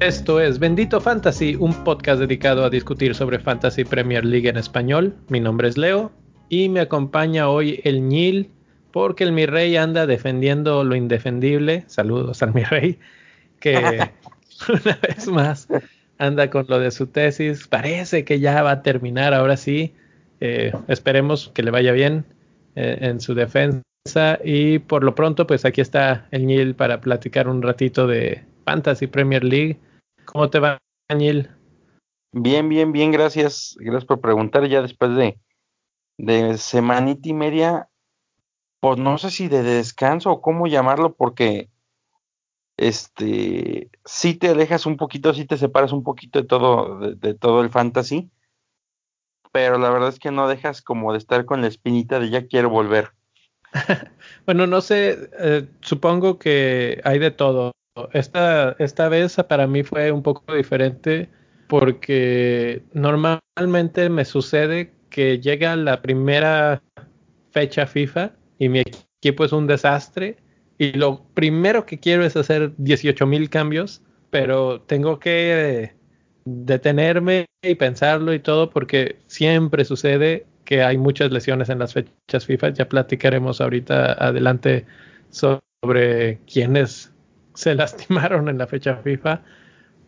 Esto es Bendito Fantasy, un podcast dedicado a discutir sobre Fantasy Premier League en español. Mi nombre es Leo y me acompaña hoy el Ñil porque el mi rey anda defendiendo lo indefendible. Saludos al mi rey que una vez más anda con lo de su tesis. Parece que ya va a terminar ahora sí. Eh, esperemos que le vaya bien eh, en su defensa. Y por lo pronto, pues aquí está el Ñil para platicar un ratito de Fantasy Premier League ¿Cómo te va, Daniel? Bien, bien, bien, gracias. Gracias por preguntar. Ya después de, de semanita y media, pues no sé si de descanso o cómo llamarlo, porque este sí te alejas un poquito, sí te separas un poquito de todo, de, todo el fantasy, pero la verdad es que no dejas como de estar con la espinita de ya quiero volver. bueno, no sé, eh, supongo que hay de todo. Esta, esta vez para mí fue un poco diferente porque normalmente me sucede que llega la primera fecha FIFA y mi equipo es un desastre y lo primero que quiero es hacer 18 mil cambios, pero tengo que detenerme y pensarlo y todo porque siempre sucede que hay muchas lesiones en las fechas FIFA. Ya platicaremos ahorita adelante sobre quiénes se lastimaron en la fecha FIFA.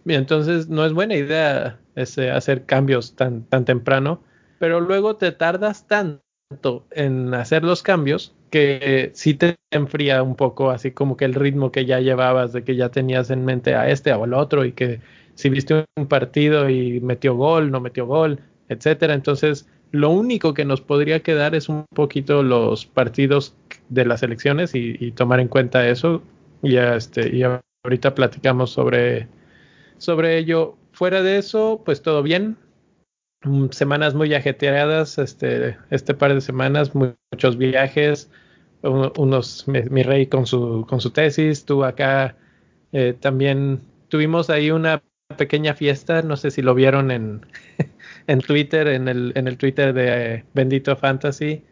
Y entonces no es buena idea ese, hacer cambios tan, tan temprano, pero luego te tardas tanto en hacer los cambios que sí te enfría un poco, así como que el ritmo que ya llevabas, de que ya tenías en mente a este o al otro, y que si viste un partido y metió gol, no metió gol, etcétera. Entonces, lo único que nos podría quedar es un poquito los partidos de las elecciones y, y tomar en cuenta eso y, este, y ahorita platicamos sobre, sobre ello. Fuera de eso, pues todo bien. Mm, semanas muy ajetreadas, este, este par de semanas, muchos viajes, unos, mi, rey con su, con su tesis, tú acá eh, también tuvimos ahí una pequeña fiesta, no sé si lo vieron en, en Twitter, en el, en el Twitter de Bendito Fantasy,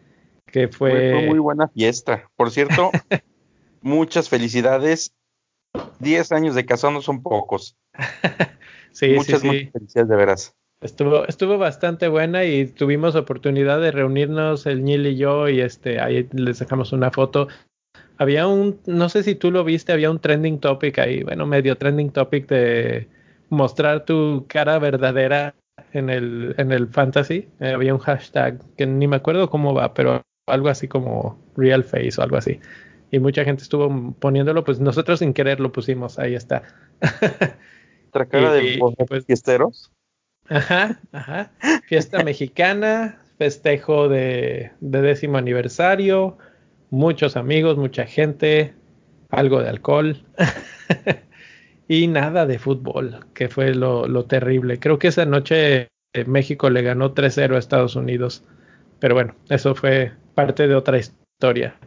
que fue... fue muy buena fiesta. Por cierto, muchas felicidades. Diez años de casado no son pocos. sí, muchas, sí, muchas felicidades de veras. Estuvo, estuvo bastante buena y tuvimos oportunidad de reunirnos el Nil y yo y este ahí les dejamos una foto. Había un, no sé si tú lo viste, había un trending topic ahí, bueno, medio trending topic de mostrar tu cara verdadera en el, en el fantasy. Eh, había un hashtag que ni me acuerdo cómo va, pero algo así como real face o algo así y mucha gente estuvo poniéndolo, pues nosotros sin querer lo pusimos, ahí está. Otra cara de pues, fiesteros. Ajá, ajá. Fiesta mexicana, festejo de, décimo aniversario, muchos amigos, mucha gente, algo de alcohol. y nada de fútbol, que fue lo, terrible. Creo que esa noche eh, México le ganó 3-0 a Estados Unidos. Pero bueno, eso fue parte de otra historia.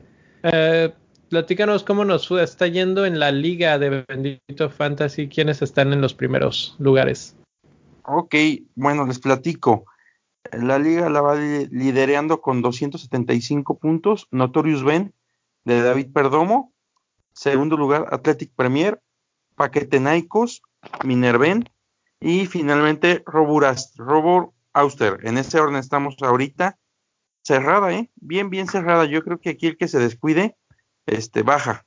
Eh, platícanos cómo nos está yendo en la liga de Bendito Fantasy, quiénes están en los primeros lugares. Ok, bueno, les platico. La liga la va liderando con 275 puntos, Notorious Ben de David Perdomo, segundo lugar Athletic Premier, Paquetenaicos, Minerven y finalmente Roburast, Robor Auster. En ese orden estamos ahorita. Cerrada, ¿eh? Bien, bien cerrada. Yo creo que aquí el que se descuide este, baja.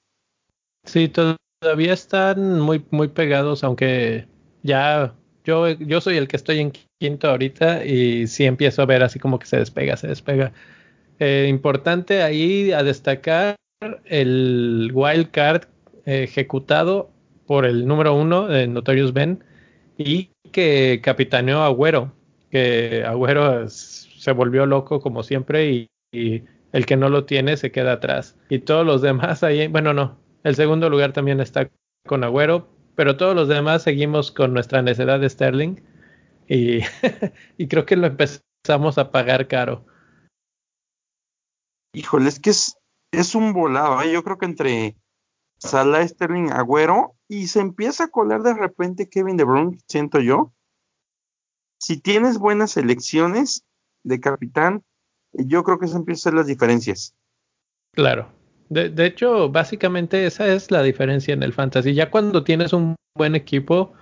Sí, todavía están muy, muy pegados, aunque ya yo, yo soy el que estoy en quinto ahorita y sí empiezo a ver así como que se despega, se despega. Eh, importante ahí a destacar el wild card ejecutado por el número uno de Notorious Ben y que capitaneó a Agüero, que Agüero se volvió loco como siempre y el que no lo tiene se queda atrás. Y todos los demás ahí, bueno, no, el segundo lugar también está con Agüero, pero todos los demás seguimos con nuestra necedad de Sterling y, y creo que lo empezamos a pagar caro. Híjole, es que es, es un volado, ¿eh? yo creo que entre Salah, Sterling, Agüero y se empieza a colar de repente Kevin De Bruyne, siento yo. Si tienes buenas elecciones, de capitán, yo creo que eso empieza a ser las diferencias. Claro. De, de, hecho, básicamente esa es la diferencia en el fantasy. Ya cuando tienes un buen equipo,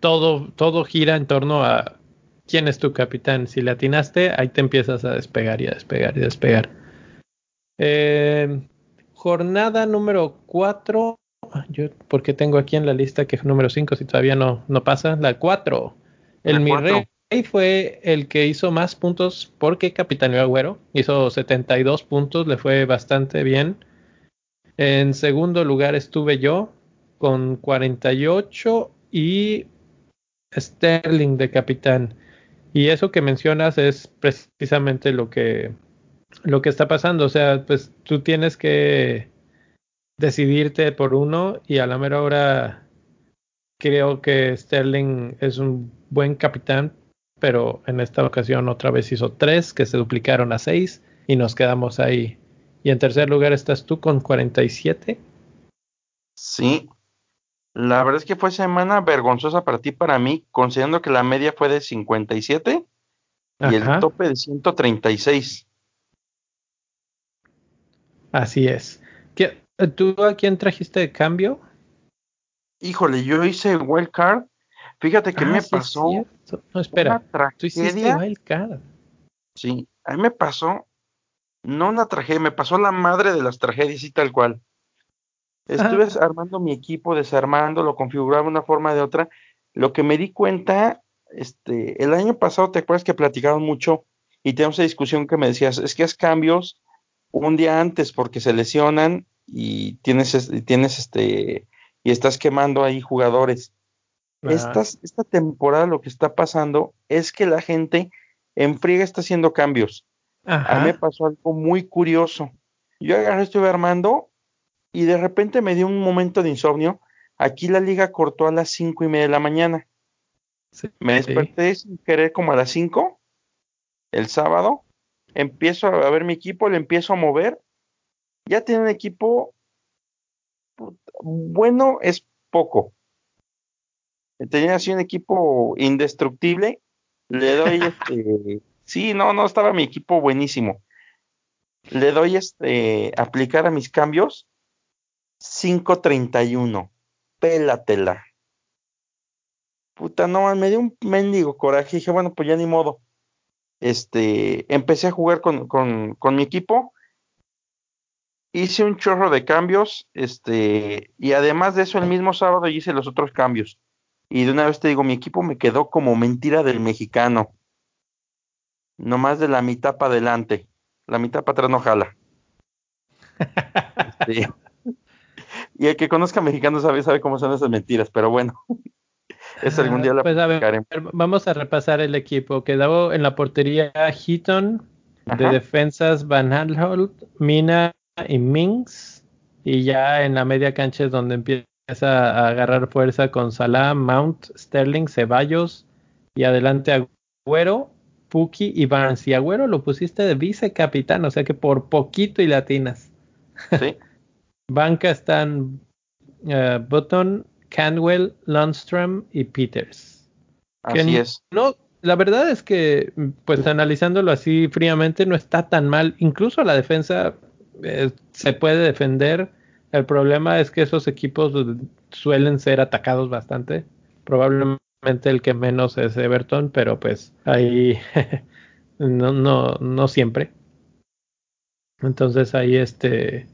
todo, todo gira en torno a quién es tu capitán. Si le atinaste, ahí te empiezas a despegar y a despegar y a despegar. Eh, jornada número 4. Yo, porque tengo aquí en la lista que es número 5, si todavía no, no pasa. La 4. El mi rey fue el que hizo más puntos porque capitaneó Agüero. Hizo 72 puntos, le fue bastante bien. En segundo lugar estuve yo con 48 y Sterling de capitán. Y eso que mencionas es precisamente lo que lo que está pasando. O sea, pues tú tienes que decidirte por uno y a la mera hora creo que Sterling es un buen capitán, pero en esta ocasión otra vez hizo tres que se duplicaron a seis y nos quedamos ahí. Y en tercer lugar estás tú con 47. Sí, la verdad es que fue semana vergonzosa para ti, para mí, considerando que la media fue de 57 y el tope de 136. Así es. ¿Qué, ¿Tú a quién trajiste de cambio? Híjole, yo hice wild card. Fíjate que ah, me pasó. no, espera. Tú hiciste. Sí, a mí me pasó. No una tragedia, me pasó la madre de las tragedias y tal cual. Estuve armando mi equipo, desarmando, lo configuraba de una forma de otra. Lo que me di cuenta, este, el año pasado, ¿te acuerdas que platicaron mucho y tenemos esa discusión que me decías, es que haz cambios un día antes porque se lesionan y tienes, tienes este, y estás quemando ahí jugadores. esta temporada lo que está pasando es que la gente en friega está haciendo cambios. A mí me pasó algo muy curioso. Yo agarré, estuve armando y de repente me dio un momento de insomnio. Aquí la liga cortó a las cinco y media de la mañana. me desperté sin querer como a las cinco el sábado. Empiezo a ver mi equipo, le empiezo a mover. Ya tiene un equipo bueno, es poco. Tenía así un equipo indestructible. Le doy este. sí, no, no estaba mi equipo buenísimo. Le doy este aplicar a mis cambios 5.31. Pélatela. Puta, no, me dio un mendigo coraje. Dije, bueno, pues ya ni modo. Este, empecé a jugar con, con, con mi equipo. Hice un chorro de cambios. Este, y además de eso, el mismo sábado hice los otros cambios. Y de una vez te digo, mi equipo me quedó como mentira del mexicano. No más de la mitad para adelante. La mitad para atrás no jala. Este, y el que conozca mexicano sabe, sabe cómo son esas mentiras, pero bueno. Es algún día la pues Vamos a repasar el equipo. Quedó en la portería Heaton, de defensas Van Aanholt, Mina y Minx. Y ya en la media cancha es donde empieza a agarrar fuerza con Salah, Mount, Sterling, Ceballos y adelante Agüero, Puki y Barnes. Y Agüero lo pusiste de vicecapitán, o sea que por poquito y latinas. Sí. banca están uh, Button, Canwell, Lundstrom y Peters. Así es. No, la verdad es que, pues analizándolo así fríamente, no está tan mal. Incluso la defensa eh, se puede defender. El problema es que esos equipos suelen ser atacados bastante. Probablemente el que menos es Everton, pero pues ahí no, no, no siempre. Entonces ahí este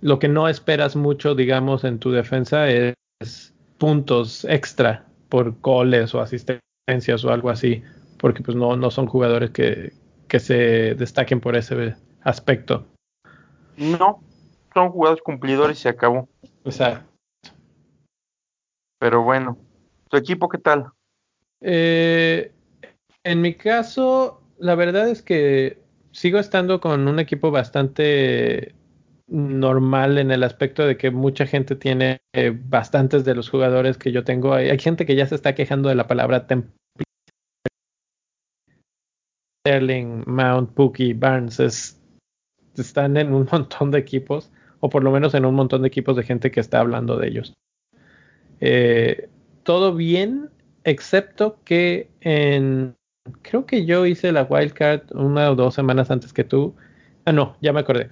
lo que no esperas mucho, digamos, en tu defensa es puntos extra por goles o asistencias o algo así, porque pues no, no son jugadores que, que se destaquen por ese aspecto. No, son jugadores cumplidores y se acabó. Exacto. Pero bueno, ¿tu equipo qué tal? Eh, en mi caso, la verdad es que sigo estando con un equipo bastante normal en el aspecto de que mucha gente tiene eh, bastantes de los jugadores que yo tengo. Hay, gente que ya se está quejando de la palabra Sterling, Mount, Pookie, Barnes. están en un montón de equipos, o por lo menos en un montón de equipos de gente que está hablando de ellos. Eh, todo bien, excepto que en creo que yo hice la wildcard una o dos semanas antes que tú. Ah, no, ya me acordé.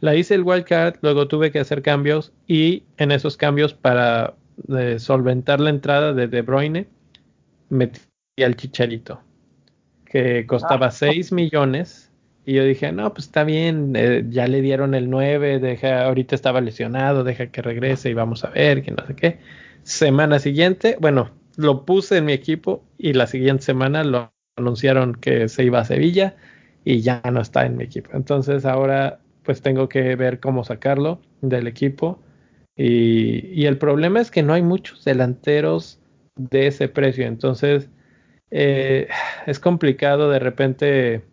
La hice el wildcard, luego tuve que hacer cambios y en esos cambios para eh, solventar la entrada de De Bruyne, metí al Chicharito, que costaba 6 ah. millones. Y yo dije, no, pues está bien, eh, ya le dieron el 9, deja, ahorita estaba lesionado, deja que regrese y vamos a ver, que no sé qué. Semana siguiente, bueno, lo puse en mi equipo y la siguiente semana lo anunciaron que se iba a Sevilla y ya no está en mi equipo. Entonces ahora pues tengo que ver cómo sacarlo del equipo. Y, el problema es que no hay muchos delanteros de ese precio. Entonces eh, es complicado de repente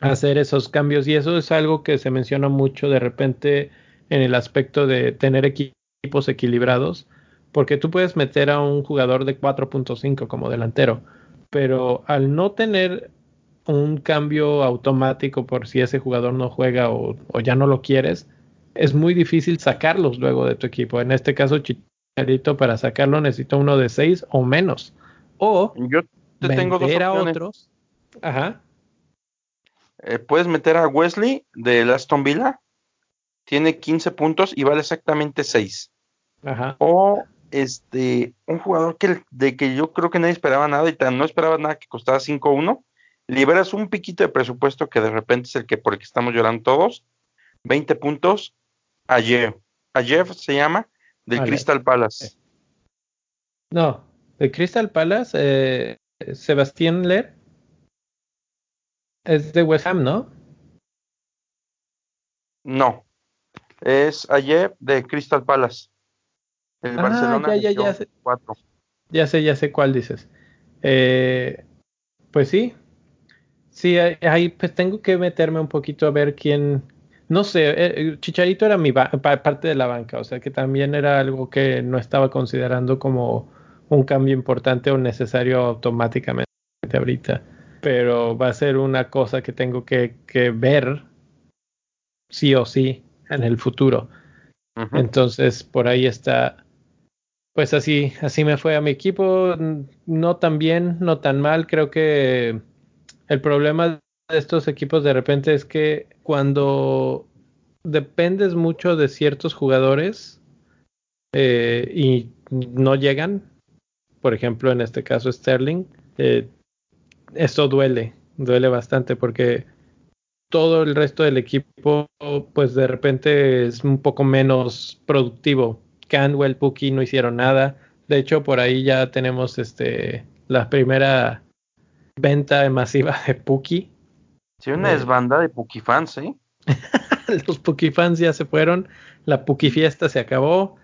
hacer esos cambios y eso es algo que se menciona mucho de repente en el aspecto de tener equipos equilibrados. Porque tú puedes meter a un jugador de 4.5 como delantero, pero al no tener un cambio automático por si ese jugador no juega o, ya no lo quieres, es muy difícil sacarlos luego de tu equipo. En este caso, Chicharito, para sacarlo necesito uno de seis o menos. O yo te tengo dos a otros. Ajá. Eh, puedes meter a Wesley de Aston Villa. Tiene 15 puntos y vale exactamente 6. Ajá. O este, un jugador que, de que yo creo que nadie esperaba nada y no esperaba nada que costaba 5-1 liberas un piquito de presupuesto que de repente es el que por el que estamos llorando todos, 20 puntos a Jeff. A Jeff se llama del Crystal Palace. No, de Crystal Palace, eh, Sebastián Ler es de West Ham, ¿no? No, es Jeff de Crystal Palace. El ah, Barcelona ya, ya, ya sé. Ya sé, ya sé cuál dices. Eh, pues sí, Sí, ahí pues tengo que meterme un poquito a ver quién. No sé, eh, Chicharito era mi parte de la banca, o sea que también era algo que no estaba considerando como un cambio importante o necesario automáticamente ahorita. Pero va a ser una cosa que tengo que, ver sí o sí en el futuro. Entonces, por ahí está. Pues así, así me fue a mi equipo. No tan bien, no tan mal. Creo que el problema de estos equipos de repente es que cuando dependes mucho de ciertos jugadores eh, y no llegan, por ejemplo en este caso Sterling, eh, esto duele, duele bastante porque todo el resto del equipo pues de repente es un poco menos productivo. Canwell, Puki no hicieron nada. De hecho, por ahí ya tenemos este la primera venta masiva de Puki. Sí, una eh, desbanda de Puki fans, ¿eh? Los Puki fans ya se fueron, la Puki fiesta se acabó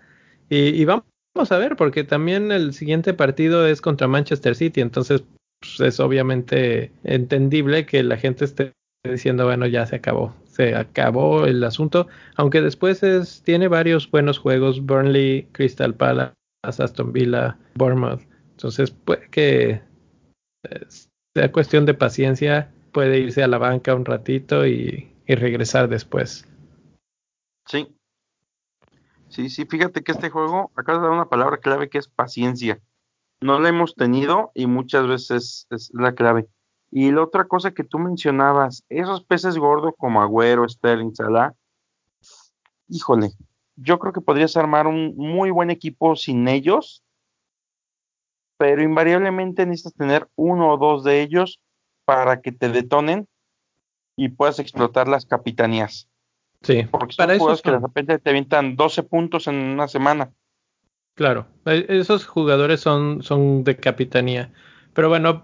y, vamos a ver porque también el siguiente partido es contra Manchester City, entonces pues, es obviamente entendible que la gente esté diciendo bueno ya se acabó, se acabó el asunto, aunque después es, tiene varios buenos juegos, Burnley, Crystal Palace, Aston Villa, Bournemouth, entonces puede que sea cuestión de paciencia, puede irse a la banca un ratito y, regresar después. Sí. Sí, sí, fíjate que este juego acaba de dar una palabra clave que es paciencia. No la hemos tenido y muchas veces es la clave. Y la otra cosa que tú mencionabas, esos peces gordos como Agüero, Sterling, Salah, híjole, yo creo que podrías armar un muy buen equipo sin ellos pero invariablemente necesitas tener uno o dos de ellos para que te detonen y puedas explotar las capitanías. Sí, porque son para juegos que de repente te avientan 12 puntos en una semana. Claro, e, esos jugadores son, son de capitanía. Pero bueno,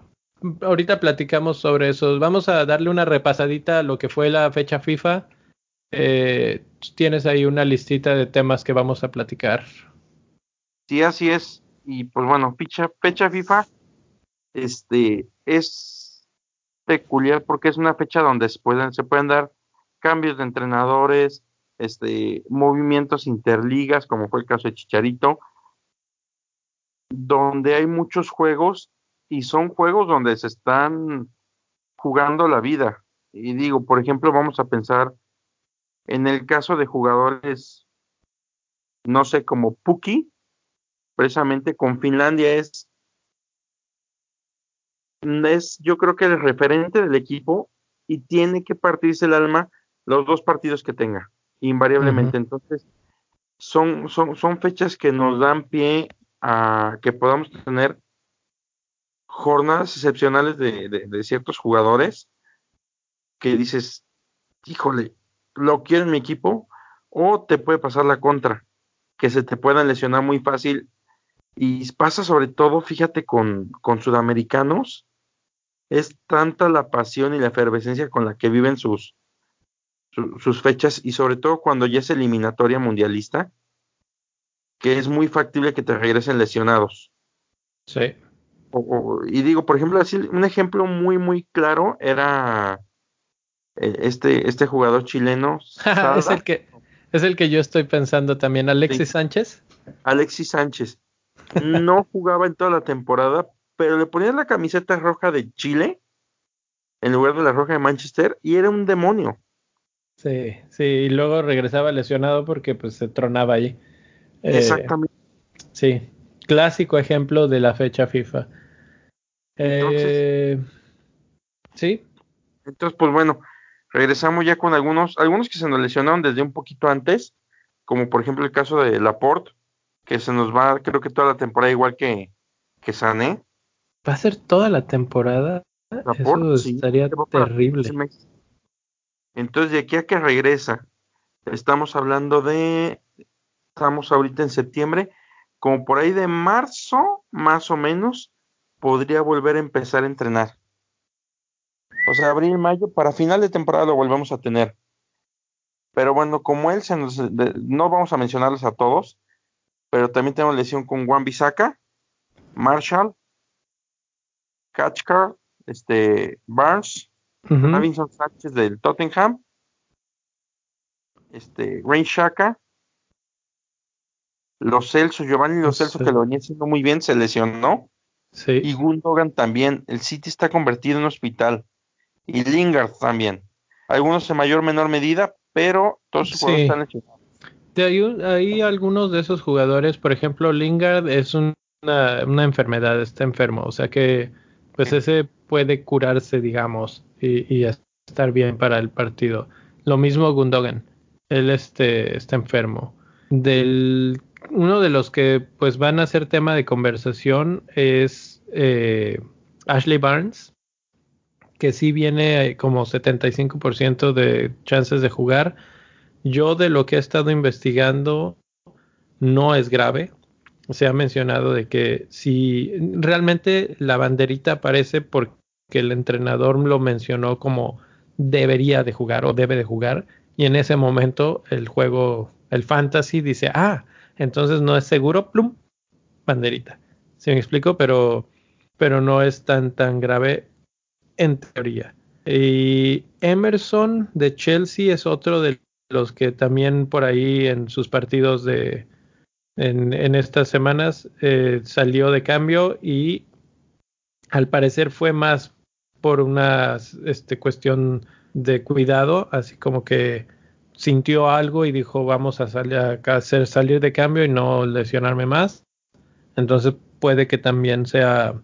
ahorita platicamos sobre eso. Vamos a darle una repasadita a lo que fue la fecha FIFA. Eh, tienes ahí una listita de temas que vamos a platicar. Sí, así es y pues bueno, fecha, fecha FIFA este, es peculiar porque es una fecha donde se pueden, se pueden dar cambios de entrenadores, este, movimientos interligas, como fue el caso de Chicharito, donde hay muchos juegos y son juegos donde se están jugando la vida. Y digo, por ejemplo, vamos a pensar en el caso de jugadores, no sé, como Puki, precisamente con Finlandia es es yo creo que el referente del equipo y tiene que partirse el alma los dos partidos que tenga, invariablemente. Entonces, son, son, son fechas que nos dan pie a que podamos tener jornadas excepcionales de, de, ciertos jugadores que dices, híjole, lo quiero en mi equipo, o te puede pasar la contra, que se te puedan lesionar muy fácil. Y pasa sobre todo, fíjate, con, con sudamericanos, es tanta la pasión y la efervescencia con la que viven sus, sus fechas y sobre todo cuando ya es eliminatoria mundialista, que es muy factible que te regresen lesionados. Sí. y digo, por ejemplo, así, un ejemplo muy, muy claro era eh, este, este jugador chileno. es, el que, es el que yo estoy pensando también, Alexis Sánchez. Alexis Sánchez. No jugaba en toda la temporada, pero le ponían la camiseta roja de Chile en lugar de la roja de Manchester y era un demonio. Sí, sí, y luego regresaba lesionado porque pues se tronaba ahí. Eh, Exactamente. sí, clásico ejemplo de la fecha FIFA. Eh, sí. Entonces, pues bueno, regresamos ya con algunos, algunos que se nos lesionaron desde un poquito antes, como por ejemplo el caso de Laporte, que se nos va, creo que toda la temporada igual que, que Sané. ¿Va a ser toda la temporada? Eso estaría terrible. Entonces, de aquí a que regresa, estamos hablando de, estamos ahorita en septiembre, como por ahí de marzo, más o menos, podría volver a empezar a entrenar. O sea, abril, mayo, para final de temporada lo volvemos a tener. Pero bueno, como él se nos, no vamos a mencionarles a todos, pero también tenemos lesión con Juan Bisaca, Marshall, Catchcar, este, Barnes, uh Sánchez del Tottenham, este, Rain Shaka, Los Celso, Giovanni Los Celso, que lo venía haciendo muy bien, se lesionó. Sí. Y Gundogan también. El City está convertido en hospital. Y Lingard también. Algunos en mayor o menor medida, pero todos sus jugadores están lesionados. Hay, hay, algunos de esos jugadores, por ejemplo, Lingard es una, enfermedad, está enfermo. O sea que, pues ese puede curarse, digamos y, estar bien para el partido. Lo mismo Gundogan, él este, está enfermo. Del, uno de los que pues van a ser tema de conversación es eh, Ashley Barnes, que sí viene como 75% de chances de jugar. Yo de lo que he estado investigando no es grave. Se ha mencionado de que si realmente la banderita aparece porque que el entrenador lo mencionó como debería de jugar o debe de jugar y en ese momento el juego, el fantasy dice, ah, entonces no es seguro, plum, banderita. ¿Sí me explico? Pero, pero no es tan, tan grave en teoría. Y Emerson de Chelsea es otro de los que también por ahí en sus partidos de en, en estas semanas eh, salió de cambio y al parecer fue más por una este, cuestión de cuidado, así como que sintió algo y dijo vamos a, salir, a hacer salir de cambio y no lesionarme más. Entonces puede que también sea,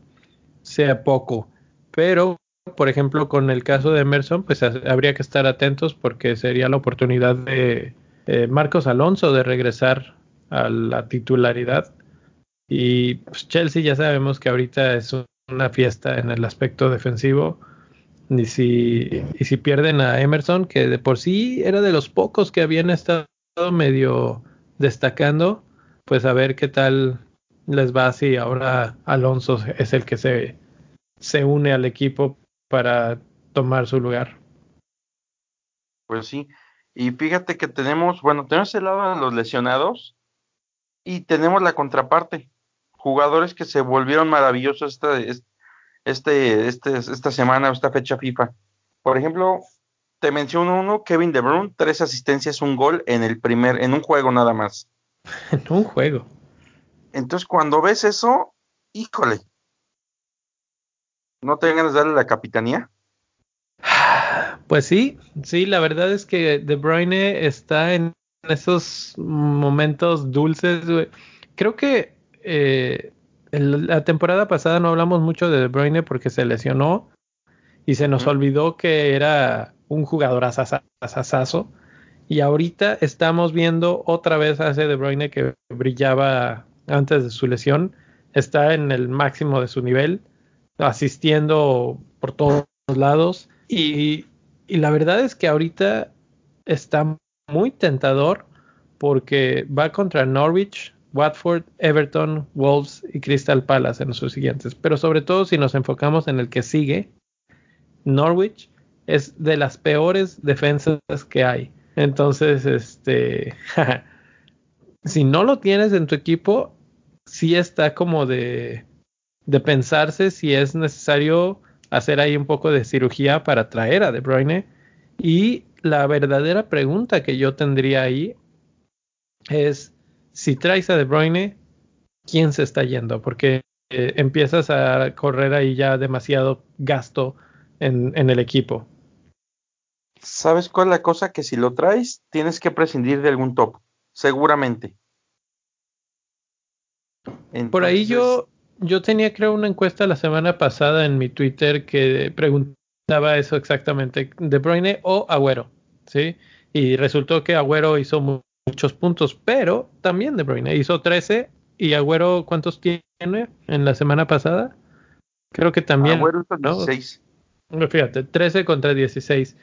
sea poco. Pero, por ejemplo, con el caso de Emerson, pues habría que estar atentos porque sería la oportunidad de eh, Marcos Alonso de regresar a la titularidad. Y pues, Chelsea ya sabemos que ahorita es un una fiesta en el aspecto defensivo. Y si, y si pierden a Emerson, que de por sí era de los pocos que habían estado medio destacando, pues a ver qué tal les va si ahora Alonso es el que se, se une al equipo para tomar su lugar. Pues sí, y fíjate que tenemos, bueno, tenemos el lado de los lesionados y tenemos la contraparte jugadores que se volvieron maravillosos esta, este, este, esta semana, esta fecha FIFA. Por ejemplo, te menciono uno, Kevin De Bruyne, tres asistencias, un gol en el primer, en un juego nada más. en un juego. Entonces, cuando ves eso, híjole, ¿no te ganas de darle la capitanía? Pues sí, sí, la verdad es que De Bruyne está en esos momentos dulces. Creo que eh, la temporada pasada no hablamos mucho de De Bruyne porque se lesionó y se nos olvidó que era un jugador asasazo. Y ahorita estamos viendo otra vez a ese De Bruyne que brillaba antes de su lesión. Está en el máximo de su nivel, asistiendo por todos lados. Y, y la verdad es que ahorita está muy tentador porque va contra Norwich, Watford, Everton, Wolves y Crystal Palace en sus siguientes. Pero sobre todo si nos enfocamos en el que sigue, Norwich es de las peores defensas que hay. Entonces, este, si no lo tienes en tu equipo, sí está como de, de pensarse si es necesario hacer ahí un poco de cirugía para traer a De Bruyne. Y la verdadera pregunta que yo tendría ahí es si traes a De Bruyne, ¿quién se está yendo? Porque eh, empiezas a correr ahí ya demasiado gasto en, en, el equipo. ¿Sabes cuál es la cosa? Que si lo traes, tienes que prescindir de algún top, seguramente. Entonces... Por ahí yo, yo tenía creo una encuesta la semana pasada en mi Twitter que preguntaba eso exactamente, De Bruyne o Agüero, ¿sí? Y resultó que Agüero hizo muchos puntos, pero también De Bruyne hizo 13 y Agüero ¿cuántos tiene en la semana pasada? Creo que también. Agüero hizo 16. ¿no? Fíjate, 13 contra 16.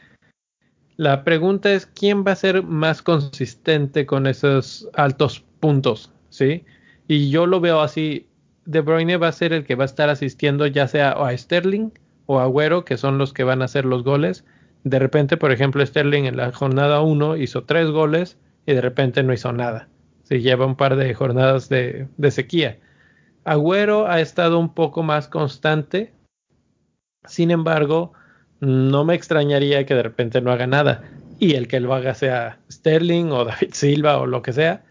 La pregunta es quién va a ser más consistente con esos altos puntos, ¿sí? Y yo lo veo así, De Bruyne va a ser el que va a estar asistiendo ya sea a Sterling o a Agüero, que son los que van a hacer los goles. De repente, por ejemplo, Sterling en la jornada 1 hizo tres goles y de repente no hizo nada. Se lleva un par de jornadas de, de sequía. Agüero ha estado un poco más constante. Sin embargo, no me extrañaría que de repente no haga nada. Y el que lo haga sea Sterling o David Silva o lo que sea.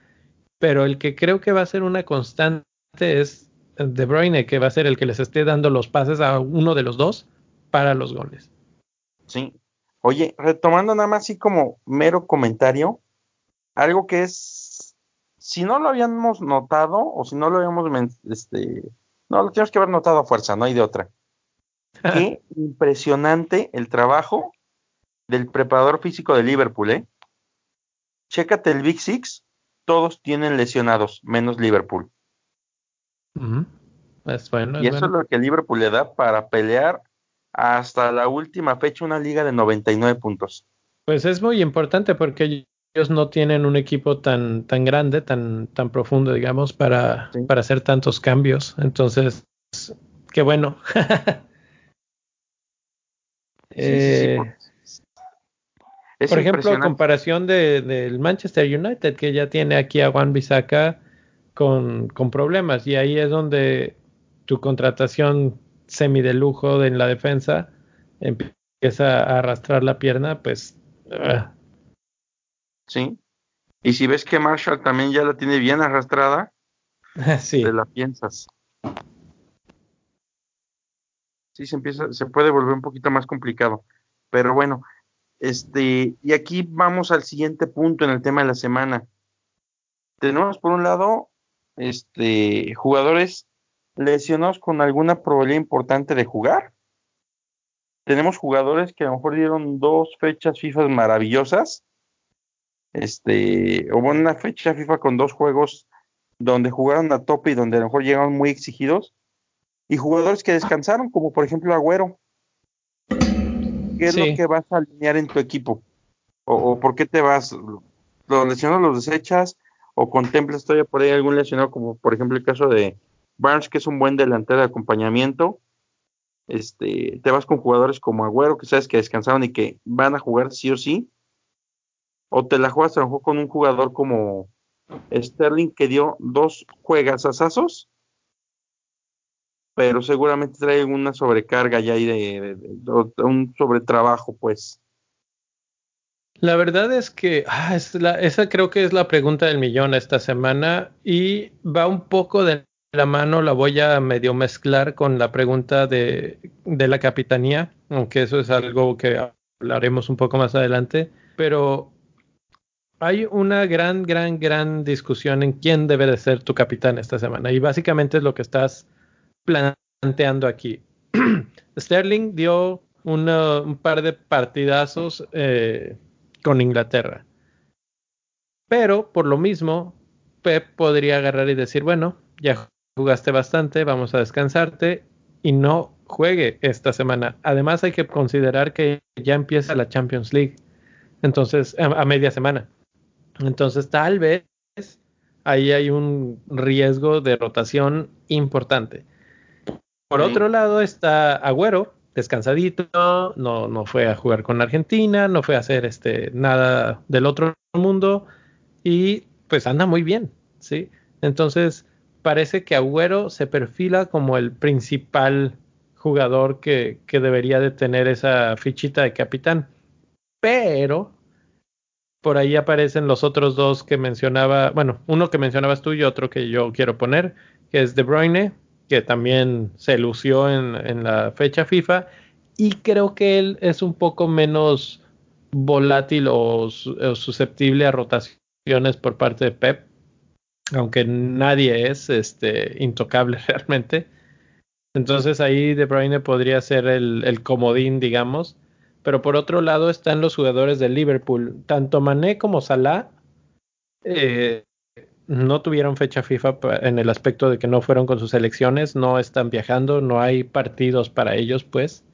Pero el que creo que va a ser una constante es De Bruyne, que va a ser el que les esté dando los pases a uno de los dos para los goles. Sí. Oye, retomando nada más así como mero comentario, algo que es, si no lo habíamos notado o si no lo habíamos, este, no lo tenemos que haber notado a fuerza, no hay de otra. Qué impresionante el trabajo del preparador físico de Liverpool, ¿eh? Chécate el Big Six, todos tienen lesionados, menos Liverpool. Es bueno, y eso bueno. es lo que Liverpool le da para pelear hasta la última fecha una liga de 99 puntos. Pues es muy importante porque ellos no tienen un equipo tan, tan grande, tan, tan profundo, digamos, para, sí. para hacer tantos cambios. Entonces, qué bueno. eh, sí, por ejemplo, comparación del de, Manchester United, que ya tiene aquí a Juan Bisaca con, con problemas, y ahí es donde tu contratación semi de lujo en la defensa empieza a arrastrar la pierna, pues. Uh, Sí. Y si ves que Marshall también ya la tiene bien arrastrada, sí. te la piensas. Sí, se empieza, se puede volver un poquito más complicado. Pero bueno, este, y aquí vamos al siguiente punto en el tema de la semana. Tenemos por un lado, este, jugadores lesionados con alguna probabilidad importante de jugar. Tenemos jugadores que a lo mejor dieron dos fechas FIFA maravillosas este, hubo una fecha FIFA con dos juegos donde jugaron a tope y donde a lo mejor llegaron muy exigidos, y jugadores que descansaron, como por ejemplo Agüero. ¿Qué es sí. lo que vas a alinear en tu equipo? ¿O, o por qué te vas? ¿Los lesionados los desechas? ¿O contemplas todavía por ahí algún lesionado, como por ejemplo el caso de Barnes, que es un buen delantero de acompañamiento? Este, te vas con jugadores como Agüero, que sabes que descansaron y que van a jugar sí o sí o te la juegas a lo mejor con un jugador como Sterling que dio dos juegas asazos, pero seguramente trae una sobrecarga ya ahí de, de, un sobretrabajo, pues. La verdad es que ah, es la, esa creo que es la pregunta del millón esta semana y va un poco de la mano, la voy a medio mezclar con la pregunta de, de la capitanía, aunque eso es algo que hablaremos un poco más adelante, pero hay una gran, gran, gran discusión en quién debe de ser tu capitán esta semana. Y básicamente es lo que estás planteando aquí. Sterling dio un par de partidazos eh, con Inglaterra. Pero por lo mismo, Pep podría agarrar y decir, bueno, ya jugaste bastante, vamos a descansarte y no juegue esta semana. Además hay que considerar que ya empieza la Champions League, entonces a, media semana. Entonces tal vez ahí hay un riesgo de rotación importante. Por otro lado está Agüero, descansadito, no, no fue a jugar con Argentina, no fue a hacer este nada del otro mundo y pues anda muy bien, ¿sí? Entonces parece que Agüero se perfila como el principal jugador que, que debería de tener esa fichita de capitán. Pero por ahí aparecen los otros dos que mencionaba, bueno, uno que mencionabas tú y otro que yo quiero poner, que es De Bruyne, que también se lució en, en la fecha FIFA, y creo que él es un poco menos volátil o, susceptible a rotaciones por parte de Pep aunque nadie es este, intocable realmente. Entonces ahí De Bruyne podría ser el, comodín, digamos. Pero por otro lado están los jugadores de Liverpool. Tanto Mané como Salah eh, no tuvieron fecha FIFA en el aspecto de que no fueron con sus selecciones, no están viajando, no hay partidos para ellos, pues.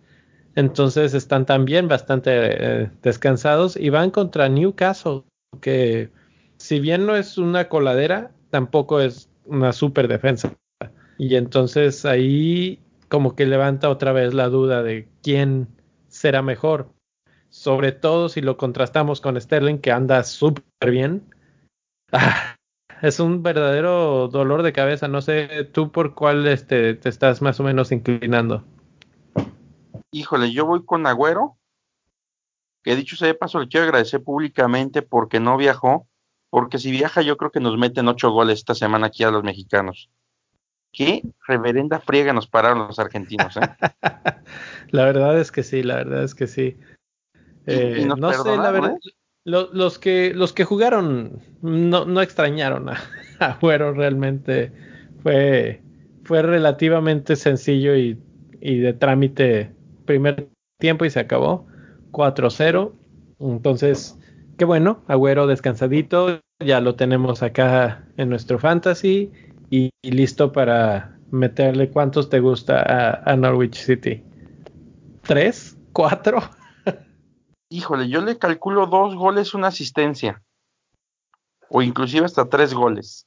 Entonces están también bastante eh, descansados y van contra Newcastle, que si bien no es una coladera, tampoco es una super defensa. Y entonces ahí como que levanta otra vez la duda de quién será mejor. Sobre todo si lo contrastamos con Sterling, que anda súper bien. Ah, es un verdadero dolor de cabeza. No sé tú por cuál este, te estás más o menos inclinando. Híjole, yo voy con Agüero. Que dicho sea de paso, le quiero agradecer públicamente porque no viajó porque si viaja yo creo que nos meten ocho goles esta semana aquí a los mexicanos. Qué reverenda friega nos pararon los argentinos, ¿eh? la verdad es que sí, la verdad es que sí. Eh, no sé, la verdad, ¿eh? Los, que, los que jugaron no, no extrañaron a, a realmente. Fue, fue relativamente sencillo y, y de trámite primer tiempo y se acabó 4-0. Entonces, qué bueno, Agüero descansadito, ya lo tenemos acá en nuestro fantasy y, listo para meterle cuántos te gusta a, Norwich City. ¿Tres? ¿Cuatro? Híjole, yo le calculo dos goles, una asistencia. O inclusive hasta tres goles.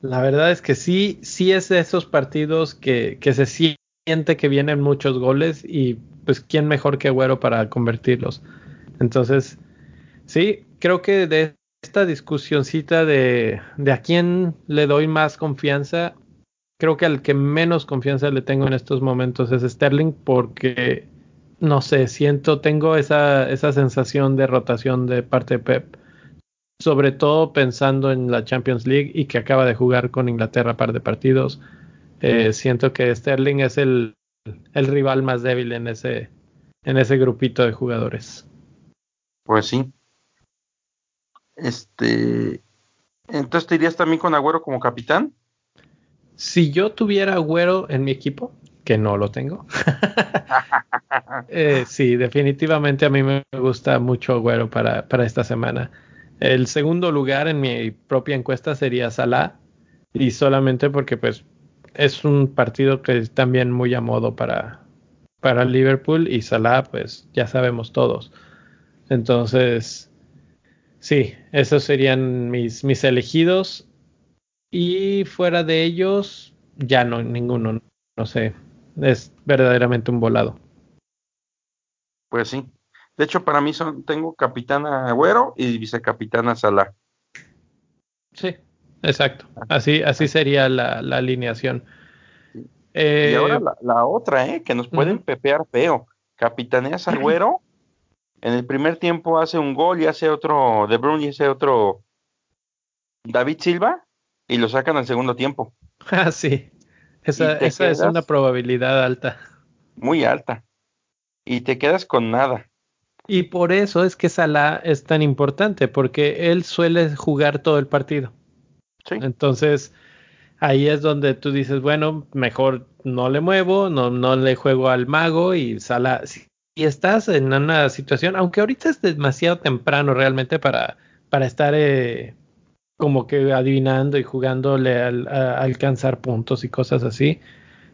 La verdad es que sí, sí es de esos partidos que, que se siente que vienen muchos goles y pues quién mejor que Agüero para convertirlos. Entonces, Sí, creo que de esta discusioncita de, de a quién le doy más confianza, creo que al que menos confianza le tengo en estos momentos es Sterling porque, no sé, siento, tengo esa, esa sensación de rotación de parte de Pep, sobre todo pensando en la Champions League y que acaba de jugar con Inglaterra par de partidos. Eh, siento que Sterling es el, el rival más débil en ese, en ese grupito de jugadores. Pues sí, este, entonces te irías también con Agüero como capitán. Si yo tuviera Agüero en mi equipo, que no lo tengo. eh, sí, definitivamente a mí me gusta mucho Agüero para, para esta semana. El segundo lugar en mi propia encuesta sería Salah y solamente porque pues es un partido que es también muy a modo para, para Liverpool y Salah pues ya sabemos todos. Entonces, Sí, esos serían mis, mis elegidos. Y fuera de ellos, ya no, ninguno, no sé. Es verdaderamente un volado. Pues sí. De hecho, para mí son, tengo capitana Agüero y vicecapitana Salah. Sí, exacto. Así, así sería la, la alineación. y ahora la, la, otra, ¿eh? que nos pueden pepear feo. Capitaneas Agüero en el primer tiempo hace un gol y hace otro De Bruyne y hace otro David Silva y lo sacan al segundo tiempo. Ah, sí. Esa, esa es una probabilidad alta. Muy alta. Y te quedas con nada. Y por eso es que Salah es tan importante, porque él suele jugar todo el partido. Sí. Entonces, ahí es donde tú dices, bueno, mejor no le muevo, no, no le juego al mago y sala. Si estás en una situación, aunque ahorita es demasiado temprano realmente para, para estar eh, como que adivinando y jugándole al, a alcanzar puntos y cosas así.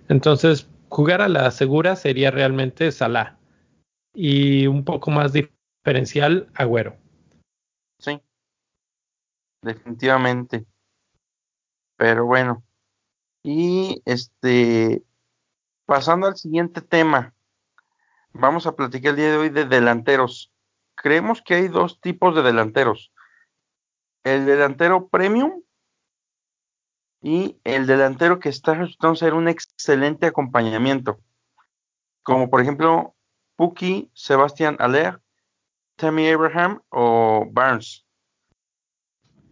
Entonces, jugar a la segura sería realmente Salah y un poco más diferencial Agüero. Sí, definitivamente. Pero bueno, y este, pasando al siguiente tema, vamos a platicar el día de hoy de delanteros. Creemos que hay dos tipos de delanteros. El delantero premium y el delantero que está resultando ser un excelente acompañamiento. Como por ejemplo Puki, Sebastián Aller, Tammy Abraham o Barnes.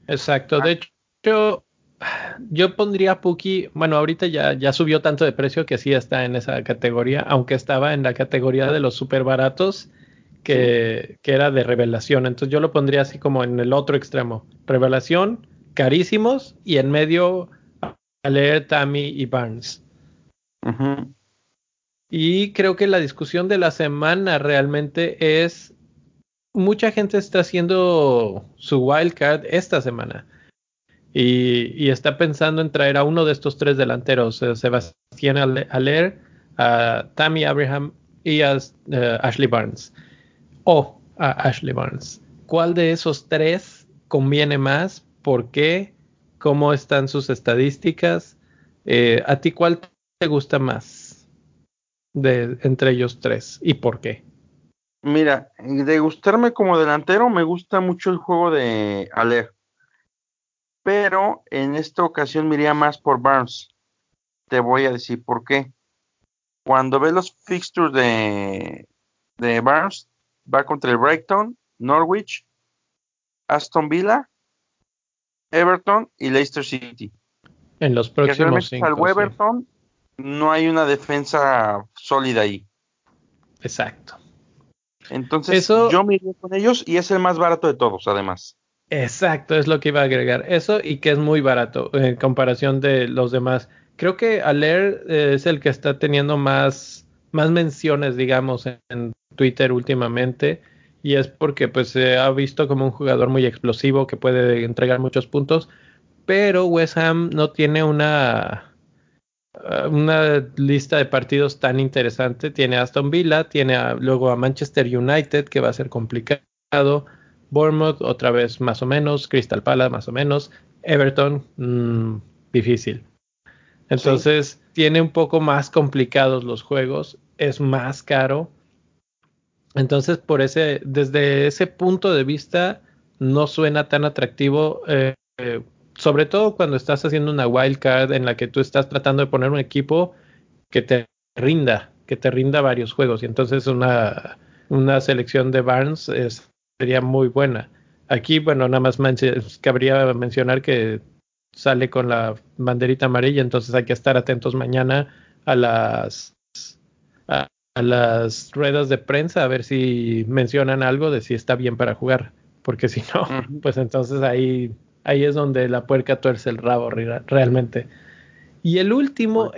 Exacto. De hecho, yo pondría a Puki, bueno, ahorita ya, ya subió tanto de precio que sí está en esa categoría, aunque estaba en la categoría de los super baratos, que, que era de revelación. Entonces yo lo pondría así como en el otro extremo. Revelación, carísimos, y en medio a leer Tammy y Barnes. Y creo que la discusión de la semana realmente es, mucha gente está haciendo su wildcard esta semana. Y, está pensando en traer a uno de estos tres delanteros, eh, Sebastián Aller, a Tammy Abraham y a eh, Ashley Barnes. O a Ashley Barnes. ¿Cuál de esos tres conviene más? ¿Por qué? ¿Cómo están sus estadísticas? Eh, ¿A ti cuál te gusta más de entre ellos tres y por qué? Mira, de gustarme como delantero me gusta mucho el juego de Aller pero en esta ocasión me iría más por Barnes. Te voy a decir por qué. Cuando ves los fixtures de, de Barnes, va contra el Brighton, Norwich, Aston Villa, Everton y Leicester City. En los próximos cinco, al Everton no hay una defensa sólida ahí. Exacto. Entonces yo me iría con ellos y es el más barato de todos, además. Exacto, es lo que iba a agregar. Eso y que es muy barato en comparación de los demás. Creo que Aller eh, es el que está teniendo más, más menciones, digamos, en, Twitter últimamente. Y es porque pues se ha visto como un jugador muy explosivo que puede entregar muchos puntos. Pero West Ham no tiene una, uh, una lista de partidos tan interesante. Tiene a Aston Villa, tiene luego a Manchester United, que va a ser complicado Bournemouth otra vez más o menos, Crystal Palace más o menos, Everton mmm, difícil. Entonces tiene un poco más complicados los juegos, es más caro. Entonces por ese, desde ese punto de vista no suena tan atractivo, eh, eh, sobre todo cuando estás haciendo una wild card en la que tú estás tratando de poner un equipo que te rinda, que te rinda varios juegos. Y entonces una, una selección de Barnes es sería muy buena. Aquí, bueno, nada más cabría mencionar que sale con la banderita amarilla, entonces hay que estar atentos mañana a las a, las ruedas de prensa a ver si mencionan algo de si está bien para jugar, porque si no, pues entonces ahí ahí es donde la puerca tuerce el rabo realmente. Y el último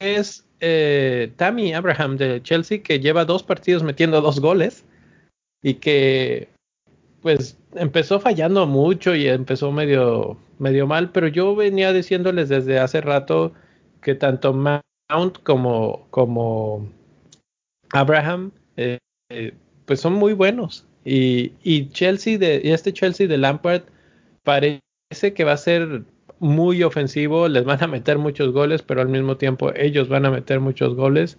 es eh, Tammy Abraham de Chelsea que lleva dos partidos metiendo dos goles y que pues empezó fallando mucho y empezó medio, medio mal, pero yo venía diciéndoles desde hace rato que tanto Mount como, como Abraham eh, eh, pues son muy buenos. Y, y Chelsea de, y este Chelsea de Lampard parece que va a ser muy ofensivo, les van a meter muchos goles, pero al mismo tiempo ellos van a meter muchos goles.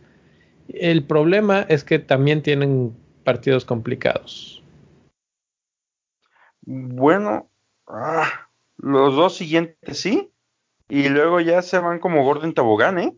El problema es que también tienen partidos complicados. Bueno, ah, los dos siguientes sí. Y luego ya se van como Gordon Tobogán, ¿eh?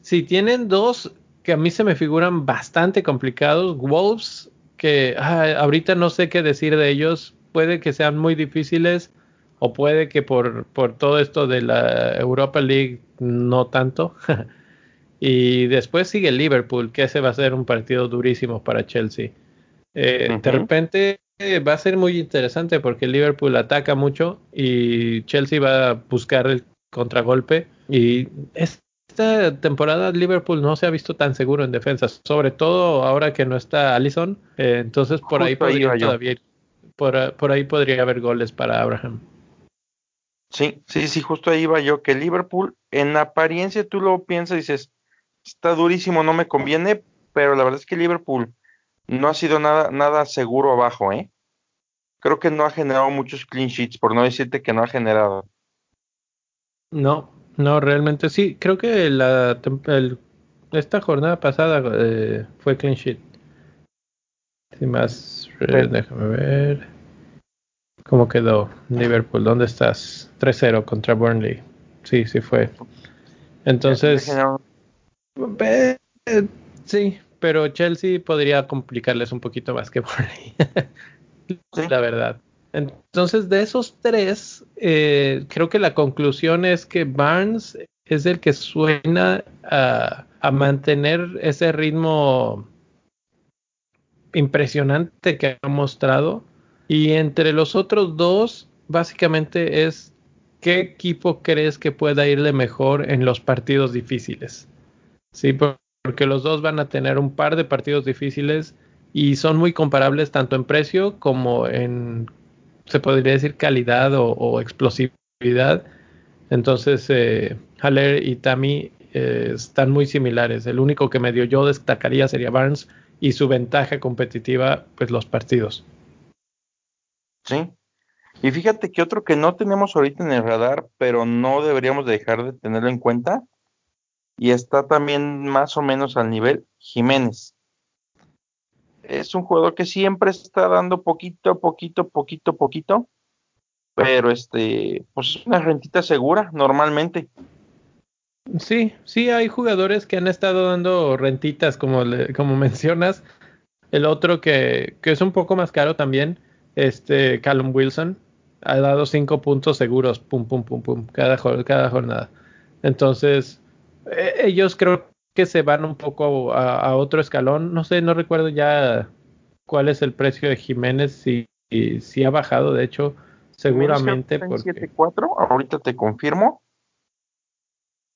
Sí, tienen dos que a mí se me figuran bastante complicados. Wolves, que ahorita no sé qué decir de ellos. Puede que sean muy difíciles o puede que por, por todo esto de la Europa League no tanto. y después sigue Liverpool, que ese va a ser un partido durísimo para Chelsea. Eh, de repente va a ser muy interesante porque Liverpool ataca mucho y Chelsea va a buscar contragolpe. Y esta temporada Liverpool no se ha visto tan seguro en defensa, sobre todo ahora que no está Allison. Eh, entonces por ahí podría todavía por, por ahí podría haber goles para Abraham. Sí, sí, sí, justo ahí iba yo, que Liverpool en apariencia tú lo piensas y dices, está durísimo, no me conviene, pero la verdad es que Liverpool no ha sido nada, nada seguro abajo, ¿eh? Creo que no ha generado muchos clean sheets, por no decirte que no ha generado. No, no, realmente sí. Creo que la, esta jornada pasada eh, fue clean sheet. Sin más, eh, déjame ver. ¿Cómo quedó Liverpool? ¿Dónde estás? 3-0 contra Burnley. Sí, sí fue. Entonces, sí, pero Chelsea podría complicarles un poquito más que Burnley. La verdad. Entonces, de esos tres, eh, creo que la conclusión es que Barnes es el que suena a, a mantener ese ritmo impresionante que ha mostrado y entre los otros dos, básicamente es qué equipo crees que pueda irle mejor en los partidos difíciles. Sí, porque los dos van a tener un par de partidos difíciles y son muy comparables tanto en precio como en, se podría decir, calidad o, explosividad. Entonces, eh, Haller y Tammy eh, están muy similares. El único que medio yo destacaría sería Barnes y su ventaja competitiva, pues los partidos. Sí. Y fíjate que otro que no tenemos ahorita en el radar, pero no deberíamos dejar de tenerlo en cuenta, y está también más o menos al nivel, Jiménez. Es un jugador que siempre está dando poquito, poquito, poquito, poquito, pero este, pues es una rentita segura normalmente. Sí, sí, hay jugadores que han estado dando rentitas, como, como mencionas. El otro que, que es un poco más caro también, este Callum Wilson ha dado cinco puntos seguros, pum, pum, pum, pum, cada, cada jornada. Entonces, e, ellos creo que se van un poco a, otro escalón. No sé, no recuerdo ya cuál es el precio de Jiménez, si, si, ha bajado, de hecho, seguramente. Porque... 7.4, ahorita te confirmo.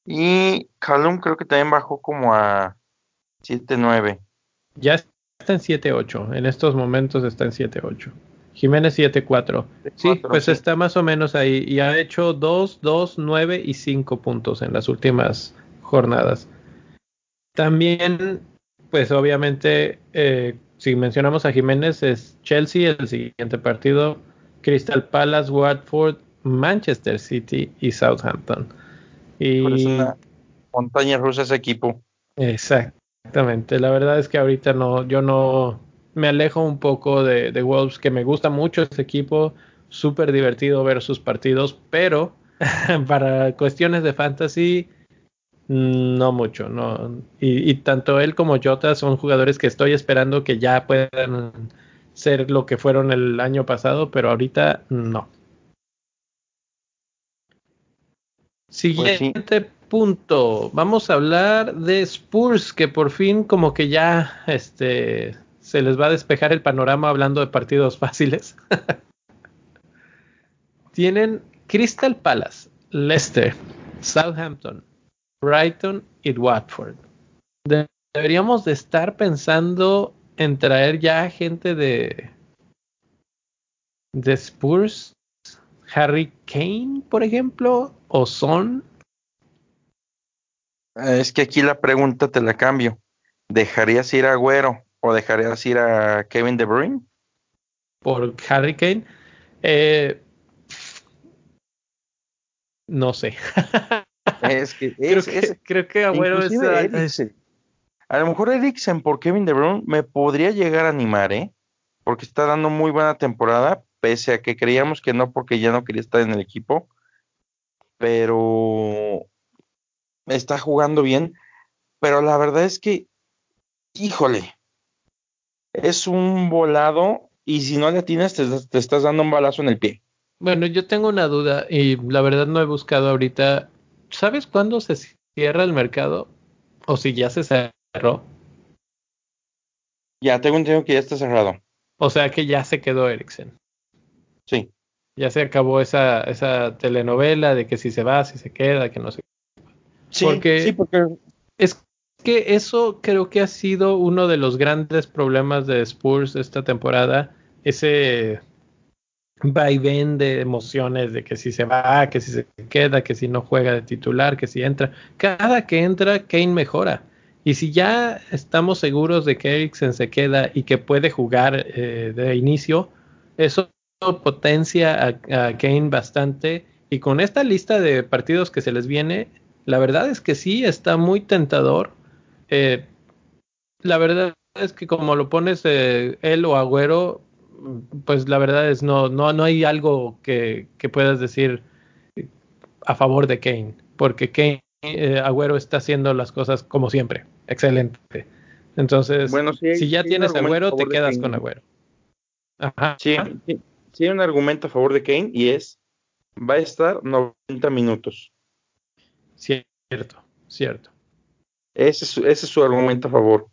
Y Callum creo que también bajó como a 7.9. Ya está en 7.8, en estos momentos está en 7.8. Jiménez 7-4. Sí, pues está más o menos ahí. Y ha hecho 2, 2, 9 y 5 puntos en las últimas jornadas. También, pues obviamente, eh, si mencionamos a Jiménez, es Chelsea el siguiente partido, Crystal Palace, Watford, Manchester City y Southampton. Y una montaña rusa ese equipo. Exactamente. La verdad es que ahorita no, yo no, me alejo un poco de, de Wolves, que me gusta mucho este equipo, súper divertido ver sus partidos, pero para cuestiones de fantasy, no mucho, no. Y, tanto él como Jota son jugadores que estoy esperando que ya puedan ser lo que fueron el año pasado, pero ahorita no. Siguiente pues punto. Vamos a hablar de Spurs, que por fin como que ya este se les va a despejar el panorama hablando de partidos fáciles. Tienen Crystal Palace, Leicester, Southampton, Brighton y Watford. Deberíamos de estar pensando en traer ya gente de de Spurs, Harry Kane, por ejemplo, o Son. Es que aquí la pregunta te la cambio. ¿Dejarías ir a Agüero ¿O dejarías ir a Kevin De Bruyne? Por Harry Kane. Eh, no sé. es que, creo, que creo que Agüero es, A lo mejor Eriksen por Kevin De Bruyne me podría llegar a animar, ¿eh? Porque está dando muy buena temporada, pese a que creíamos que no porque ya no quería estar en el equipo. Pero está jugando bien. Pero la verdad es que, híjole, es un volado y si no le atinas te, estás dando un balazo en el pie. Bueno, yo tengo una duda y la verdad no he buscado ahorita. ¿Sabes cuándo se cierra el mercado? ¿O si ya se cerró? Ya, tengo entendido que ya está cerrado. O sea que ya se quedó Ericsson. Sí. Ya se acabó esa, esa telenovela de que si se va, si se queda, que no sé. Sí, porque, sí, porque es que eso creo que ha sido uno de los grandes problemas de Spurs esta temporada. Ese va y ven de emociones de que si se va, que si se queda, que si no juega de titular, que si entra. Cada que entra, Kane mejora. Y si ya estamos seguros de que Eriksen se queda y que puede jugar eh, de inicio, eso potencia a, a, Kane bastante. Y con esta lista de partidos que se les viene, la verdad es que sí está muy tentador. Eh, la verdad es que como lo pones eh, él o Agüero, pues la verdad es no, no, no hay algo que, que puedas decir a favor de Kane, porque Kane eh, Agüero está haciendo las cosas como siempre, excelente. Entonces, bueno, sí si ya sí tienes Agüero, te quedas con Agüero. Ajá. Sí, sí, hay un argumento a favor de Kane y es va a estar 90 minutos. Cierto, cierto. Ese es, su- ese es su argumento a favor.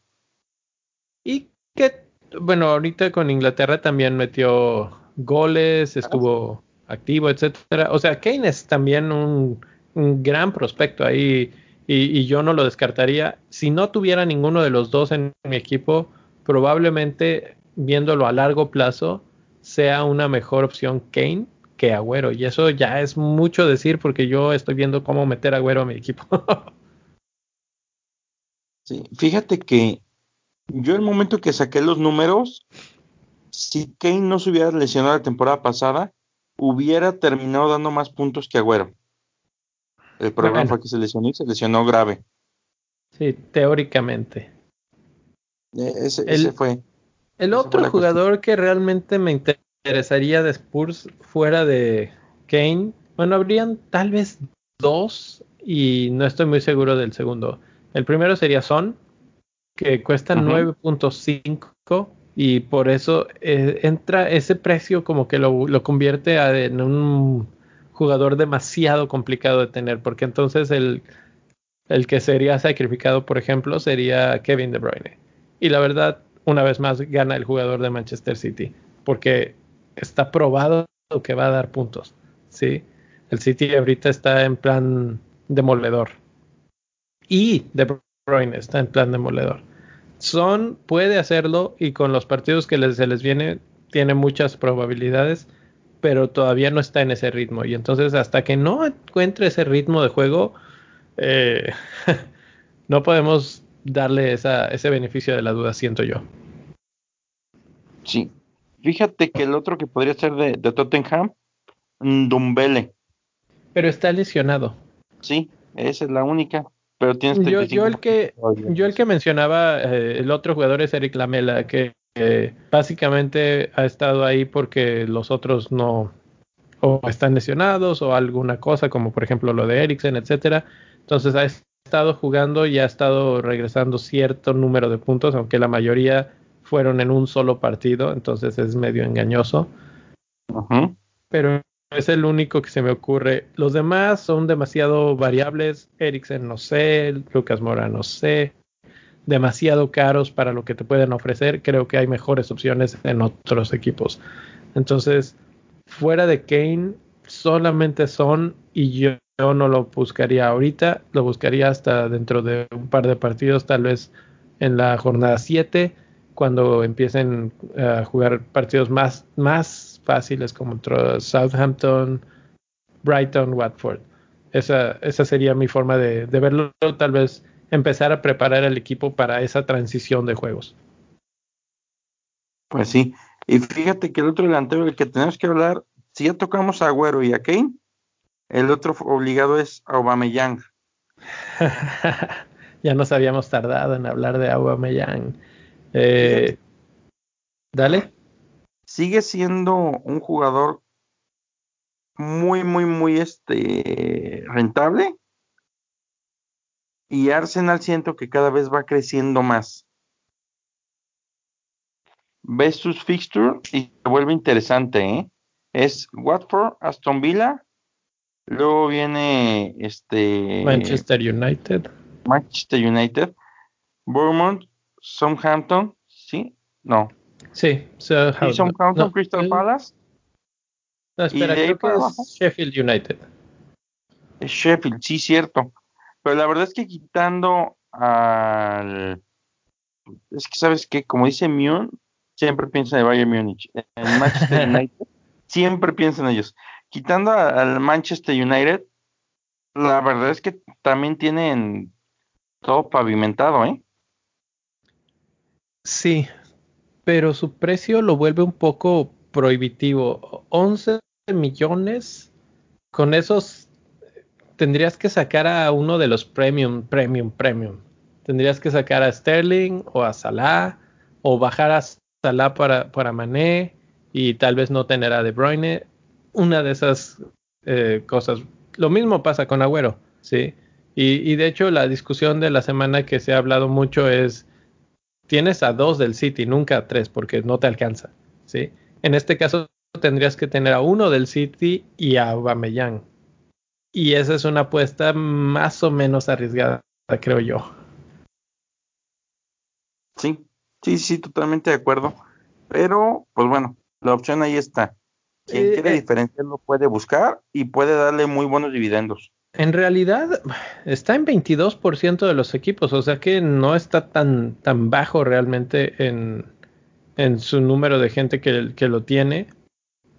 Y que, bueno, ahorita con Inglaterra también metió goles, estuvo activo, etcétera. O sea, Kane es también un, un gran prospecto ahí y, y yo no lo descartaría. Si no tuviera ninguno de los dos en mi equipo, probablemente viéndolo a largo plazo sea una mejor opción Kane que Agüero. Y eso ya es mucho decir porque yo estoy viendo cómo meter a Agüero a mi equipo. Sí, fíjate que yo el momento que saqué los números, si Kane no se hubiera lesionado la temporada pasada, hubiera terminado dando más puntos que Agüero. El problema Bueno. fue que se lesionó y se lesionó grave. sí, teóricamente. Eh, Ese, El- ese fue. El otro jugador que realmente me interesaría de Spurs fuera de Kane, bueno, habrían tal vez dos y no estoy muy seguro del segundo. El primero sería Son, que cuesta Ujú. 9.5 y por eso eh, entra ese precio como que lo, lo convierte a- en un jugador demasiado complicado de tener, porque entonces el, el que sería sacrificado, por ejemplo, sería Kevin De Bruyne. Y la verdad, una vez más, gana el jugador de Manchester City, porque está probado que va a dar puntos. ¿sí? El City ahorita está en plan demoledor. Y De Bruyne está en plan demoledor. Son puede hacerlo y con los partidos que les, se les viene, tiene muchas probabilidades, pero todavía no está en ese ritmo. Y entonces, hasta que no encuentre ese ritmo de juego, eh, no podemos darle esa, ese beneficio de la duda, siento yo. Sí. Fíjate que el otro que podría ser de, de Tottenham, Dumbele. Pero está lesionado. Sí, esa es la única. Pero tienes Yo, yo el que yo el que mencionaba, eh, el otro jugador es Eric Lamela, que básicamente ha estado ahí porque los otros no o están lesionados o alguna cosa, como por ejemplo lo de Eriksen, etcétera. Entonces ha estado jugando y ha estado regresando cierto número de puntos, aunque la mayoría fueron en un solo partido, entonces es medio engañoso. Pero es el único que se me ocurre. Los demás son demasiado variables. Eriksen no sé, Lucas Mora no sé. Demasiado caros para lo que te pueden ofrecer. Creo que hay mejores opciones en otros equipos. Entonces, fuera de Kane, solamente son y yo, no lo buscaría ahorita. Lo buscaría hasta dentro de un par de partidos, tal vez en la jornada 7 cuando empiecen a jugar partidos más, más fáciles como Southampton, Brighton, Watford. Esa, esa sería mi forma de, de verlo, tal vez empezar a preparar el equipo para esa transición de juegos. Pues sí. Y fíjate que el otro delantero del que tenemos que hablar, si ya tocamos a Agüero y a Kane, el otro obligado es Aubameyang. ya nos habíamos tardado en hablar de Aubameyang. Eh, dale. Sigue siendo un jugador muy, muy, muy este rentable. Y Arsenal siento que cada vez va creciendo más. Ves sus fixtures y se vuelve interesante, ¿eh? Es Watford, Aston Villa, luego viene este Manchester United. Manchester United, Bournemouth, Southampton, ¿sí? No. Sí, Sí, Southampton, no, Crystal Palace. No, espera, creo que es Sheffield United. Es Sheffield, sí, cierto. Pero la verdad es que quitando al... Es que, ¿sabes qué? Como dice Mion, siempre piensa en Bayern Múnich. En Manchester United, siempre piensa en ellos. Quitando al Manchester United, la verdad es que también tienen todo pavimentado, ¿eh? Sí, pero su precio lo vuelve un poco prohibitivo. 11 millones, con esos tendrías que sacar a uno de los premium, premium, premium. Tendrías que sacar a Sterling o a Salah o bajar a Salah para, para Mané y tal vez no tener a De Bruyne. Una de esas eh, cosas. Lo mismo pasa con Agüero, ¿sí? Y, y, de hecho la discusión de la semana que se ha hablado mucho es, tienes a dos del City, nunca a tres, porque no te alcanza, ¿sí? En este caso tendrías que tener a uno del City y a Aubameyang. Y esa es una apuesta más o menos arriesgada, creo yo. Sí, sí, sí, totalmente de acuerdo. Pero, pues bueno, la opción ahí está. Quien quiere eh, diferenciarlo puede buscar y puede darle muy buenos dividendos. En realidad está en 22% de los equipos, o sea que no está tan, tan bajo realmente en, en su número de gente que, que, lo tiene.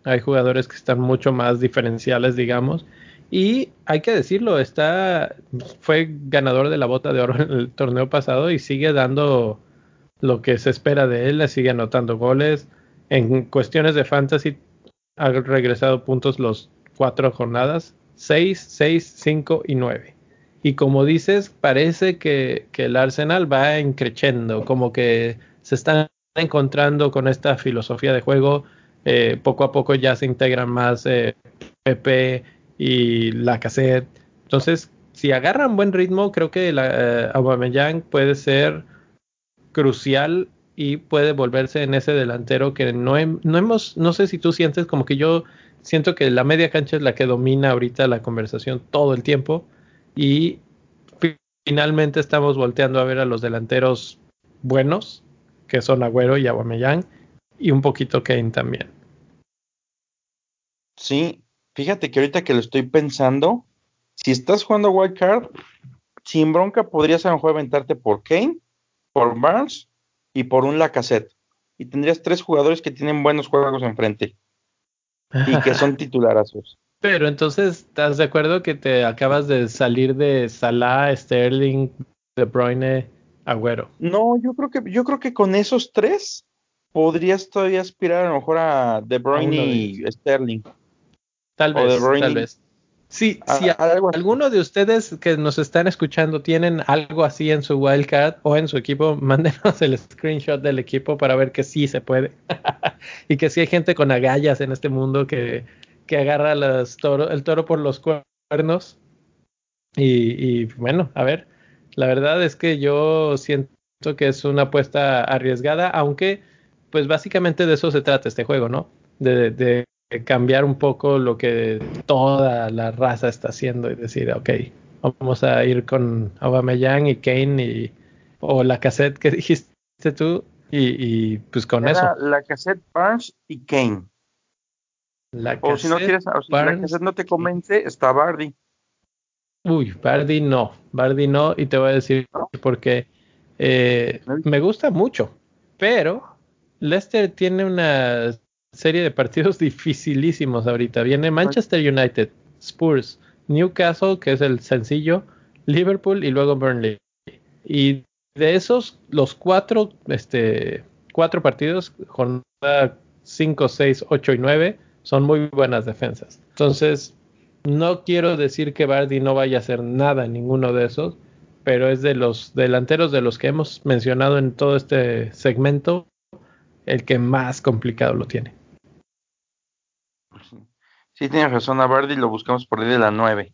Hay jugadores que están mucho más diferenciales, digamos. Y hay que decirlo, está, fue ganador de la bota de oro en el torneo pasado y sigue dando lo que se espera de él, sigue anotando goles. En cuestiones de fantasy ha regresado puntos los cuatro jornadas, 6, 6, 5 y 9. Y como dices, parece que, que el Arsenal va encrechendo, como que se están encontrando con esta filosofía de juego. Eh, poco a poco ya se integran más eh, PP y la cassette. Entonces, si agarran buen ritmo, creo que la, eh, Aubameyang puede ser crucial y puede volverse en ese delantero que no, no hemos, no sé si tú sientes como que yo siento que la media cancha es la que domina ahorita la conversación todo el tiempo y finalmente estamos volteando a ver a los delanteros buenos que son Agüero y Aubameyang y un poquito Kane también. Sí, fíjate que ahorita que lo estoy pensando, si estás jugando Wild Card, sin bronca podrías a lo mejor aventarte por Kane, por Barnes y por un Lacazette. Y tendrías tres jugadores que tienen buenos juegos enfrente y que son titularazos. Pero entonces, ¿estás de acuerdo que te acabas de salir de Salah, Sterling, De Bruyne Agüero. No, yo creo que yo creo que con esos tres podrías todavía aspirar a lo mejor a De Bruyne y Sterling. Tal vez, tal vez. Sí, si alguno de ustedes que nos están escuchando tienen algo así en su wildcard o en su equipo, mándenos el screenshot del equipo para ver que sí se puede. y que sí hay gente con agallas en este mundo que, que agarra los toro, el toro por los cuernos. Y, y bueno, a ver, la verdad es que yo siento que es una apuesta arriesgada, aunque pues básicamente de eso se trata este juego, ¿no? De, cambiar un poco lo que toda la raza está haciendo y decir, ok, vamos a ir con Aubameyang y Kane y o la cassette que dijiste tú y, pues con eso. La cassette Barnes y Kane. La o si no quieres, o si la cassette no te convence, está Bardi. Uy, Bardi no, Bardi no, y te voy a decir porque eh, me gusta mucho, pero Leicester tiene una serie de partidos dificilísimos ahorita. Viene Manchester United, Spurs, Newcastle, que es el sencillo, Liverpool y luego Burnley. Y de esos, los cuatro, este, cuatro partidos, jornada 5, 6, 8 y 9, son muy buenas defensas. Entonces, no quiero decir que Bardi no vaya a hacer nada en ninguno de esos, pero es de los delanteros de los que hemos mencionado en todo este segmento el que más complicado lo tiene. Sí, tienes razón, a Bardi lo buscamos por ahí de la 9.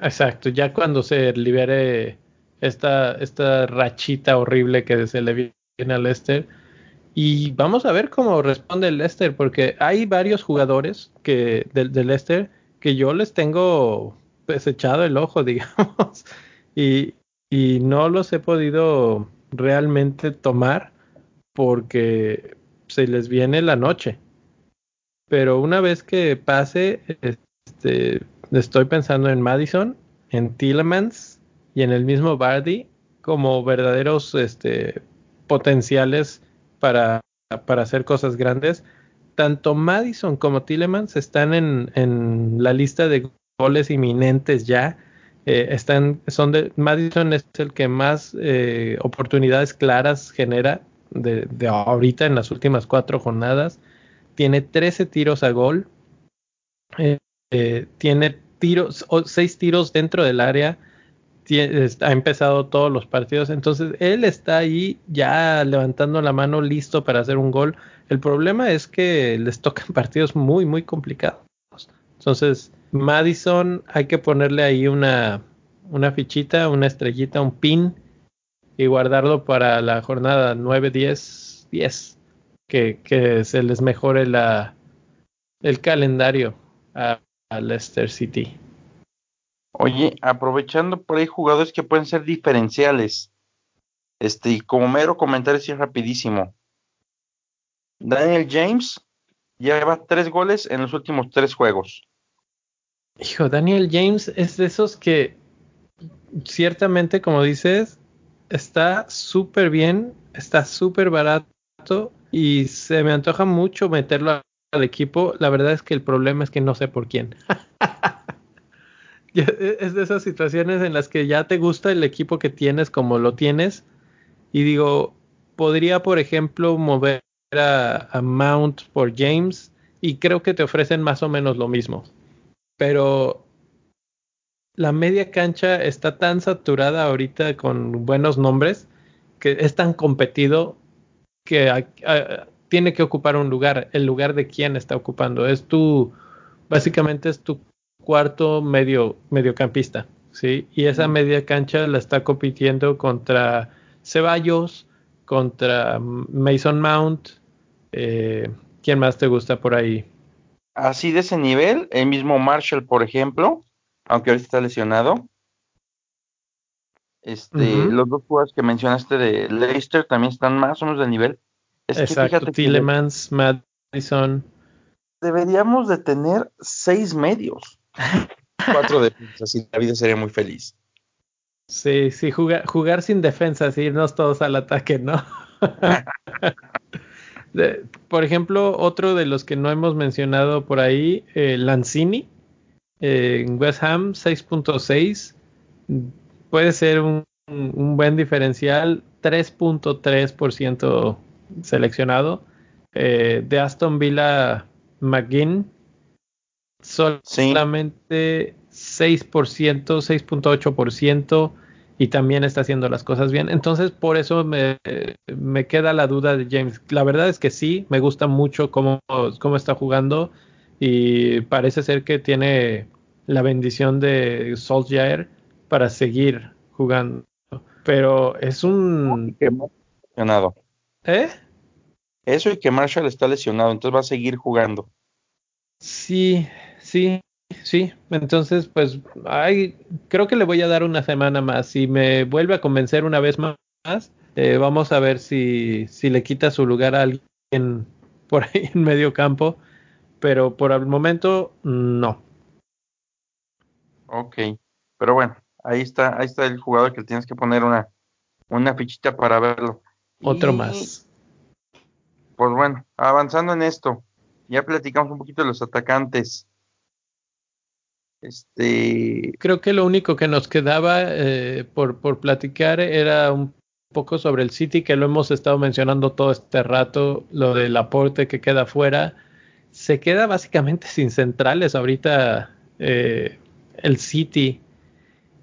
Exacto, ya cuando se libere esta, esta rachita horrible que se le viene al Leicester. Y vamos a ver cómo responde el Leicester, porque hay varios jugadores que del, del que yo les tengo desechado el ojo, digamos, y, y no los he podido realmente tomar porque se les viene la noche. Pero una vez que pase, este, estoy pensando en Madison, en Tillemans y en el mismo Bardi como verdaderos este, potenciales para, hacer cosas grandes. Tanto Madison como Tillemans están en, la lista de goles inminentes ya. Eh, están, son Madison es el que más eh, oportunidades claras genera de, de, ahorita en las últimas cuatro jornadas. Tiene 13 tiros a gol. Eh, eh tiene tiros, seis tiros dentro del área. Ha empezado todos los partidos. Entonces él está ahí ya levantando la mano listo para hacer un gol. El problema es que les tocan partidos muy, muy complicados. Entonces, Madison hay que ponerle ahí una, una fichita, una estrellita, un pin y guardarlo para la jornada 9, 10, 10. Que, que se les mejore la, el calendario a, a Leicester City. Oye, aprovechando por ahí jugadores que pueden ser diferenciales. Este, y como mero comentario, sí, rapidísimo. Daniel James lleva tres goles en los últimos tres juegos. Hijo, Daniel James es de esos que ciertamente, como dices, está súper bien, está súper barato y se me antoja mucho meterlo al equipo. La verdad es que el problema es que no sé por quién. es de esas situaciones en las que ya te gusta el equipo que tienes como lo tienes y digo, podría por ejemplo mover a, a Mount por James y creo que te ofrecen más o menos lo mismo. Pero la media cancha está tan saturada ahorita con buenos nombres que es tan competido que a, a, tiene que ocupar un lugar. El lugar de quién está ocupando. Es tu, básicamente es tu cuarto medio, mediocampista. ¿sí? Y esa media cancha la está compitiendo contra Ceballos, contra Mason Mount. Eh, ¿Quién más te gusta por ahí? Así de ese nivel, el mismo Marshall, por ejemplo, aunque ahorita está lesionado. Este, uh -huh. Los dos jugadores que mencionaste de Leicester también están más o menos de nivel. Es Exacto, que Tillemans, que Madison. Deberíamos de tener seis medios. Cuatro defensas y la vida sería muy feliz. Sí, sí, jugar, jugar sin defensas y irnos todos al ataque, ¿no? de, por ejemplo, otro de los que no hemos mencionado por ahí, eh, Lanzini, eh, en West Ham 6.6 puede ser un, un, buen diferencial 3.3% seleccionado eh, de Aston Villa McGinn solamente sí. 6% 6.8% y también está haciendo las cosas bien entonces por eso me, me, queda la duda de James la verdad es que sí me gusta mucho cómo, cómo está jugando y parece ser que tiene la bendición de Solskjaer para seguir jugando. Pero es un... Lesionado. ¿Eh? Eso y que Marshall está lesionado, entonces va a seguir jugando. Sí, sí, sí. Entonces, pues, ay, creo que le voy a dar una semana más. Si me vuelve a convencer una vez más, eh, vamos a ver si, si le quita su lugar a alguien por ahí en medio campo. Pero por el momento, no. Ok, pero bueno, ahí está, ahí está el jugador que tienes que poner una, una fichita para verlo. Otro y, más. Pues bueno, avanzando en esto, ya platicamos un poquito de los atacantes. Este. Creo que lo único que nos quedaba eh, por, por platicar era un poco sobre el City, que lo hemos estado mencionando todo este rato, lo del aporte que queda fuera. Se queda básicamente sin centrales ahorita. Eh, el City.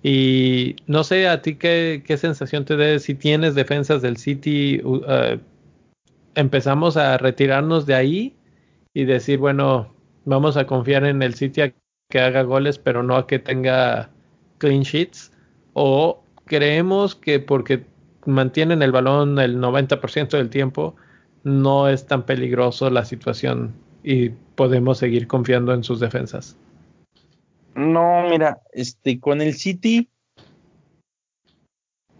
Y no sé a ti qué, sensación te dé si tienes defensas del City. Uh, empezamos a retirarnos de ahí y decir, bueno, vamos a confiar en el City a que haga goles, pero no a que tenga clean sheets. O creemos que porque mantienen el balón el 90% del tiempo, no es tan peligroso la situación y podemos seguir confiando en sus defensas. No, mira, este, con el City,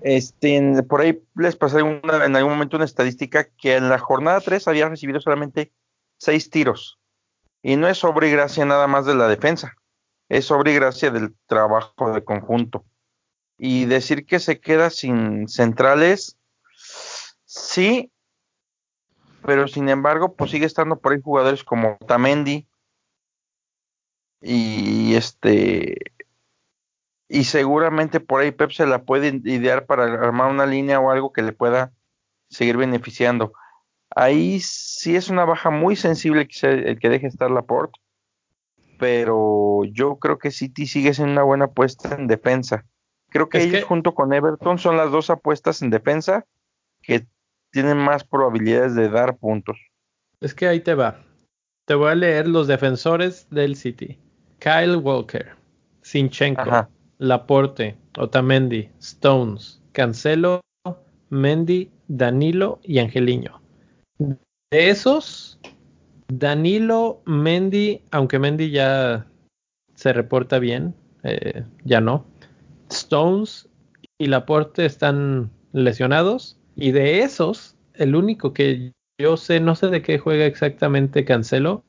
este, por ahí les pasé en algún momento una estadística que en la jornada 3 había recibido solamente 6 tiros. Y no es y gracia nada más de la defensa, es y gracia del trabajo de conjunto. Y decir que se queda sin centrales, sí, pero sin embargo, pues sigue estando por ahí jugadores como Tamendi y este y seguramente por ahí Pep se la puede idear para armar una línea o algo que le pueda seguir beneficiando. Ahí sí es una baja muy sensible que el que deje estar Laporte, pero yo creo que City sigue siendo una buena apuesta en defensa. Creo que ellos junto con Everton son las dos apuestas en defensa que tienen más probabilidades de dar puntos. Es que ahí te va. Te voy a leer los defensores del City. Kyle Walker, Sinchenko, Laporte, Otamendi, Stones, Cancelo, Mendy, Danilo y Angeliño. De esos, Danilo, Mendy, aunque Mendy ya se reporta bien, eh, ya no. Stones y Laporte están lesionados. Y de esos, el único que yo sé, no sé de qué juega exactamente Cancelo,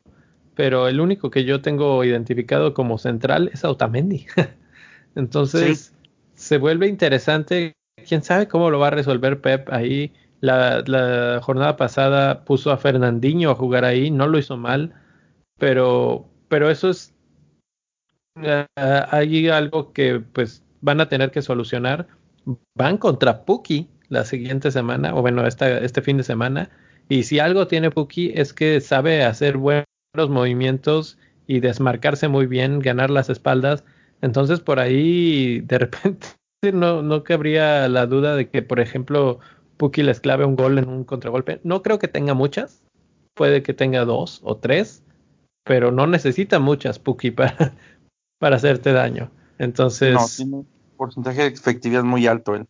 pero el único que yo tengo identificado como central es Otamendi. Entonces, se vuelve interesante. Quién sabe cómo lo va a resolver Pep ahí. La, jornada pasada puso a Fernandinho a jugar ahí, no lo hizo mal, pero, pero eso es uh, hay algo que pues van a tener que solucionar. Van contra Puki la siguiente semana, o bueno, esta, este fin de semana, y si algo tiene Puki es que sabe hacer buenos movimientos y desmarcarse muy bien, ganar las espaldas entonces por ahí de repente no, no cabría la duda de que, por ejemplo, Puki les clave un gol en un contragolpe. No creo que tenga muchas, puede que tenga dos o tres, pero no necesita muchas Puki para, para hacerte daño. Entonces... No, tiene un porcentaje de efectividad muy alto él.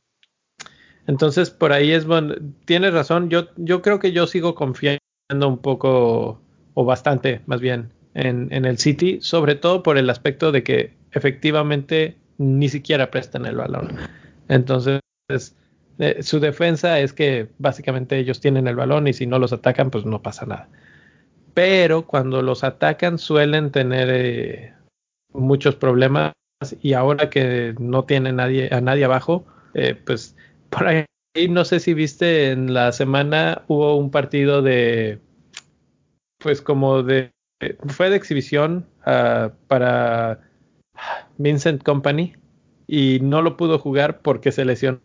Entonces por ahí es bueno, tienes razón, yo, yo creo que yo sigo confiando un poco, o bastante más bien, en, en el City, sobre todo por el aspecto de que efectivamente ni siquiera prestan el balón. Entonces, eh, su defensa es que básicamente ellos tienen el balón y si no los atacan, pues no pasa nada. Pero cuando los atacan suelen tener eh, muchos problemas y ahora que no tiene nadie, a nadie abajo, eh, pues por ahí no sé si viste en la semana hubo un partido de pues como de fue de exhibición uh, para Vincent Company y no lo pudo jugar porque se lesionó.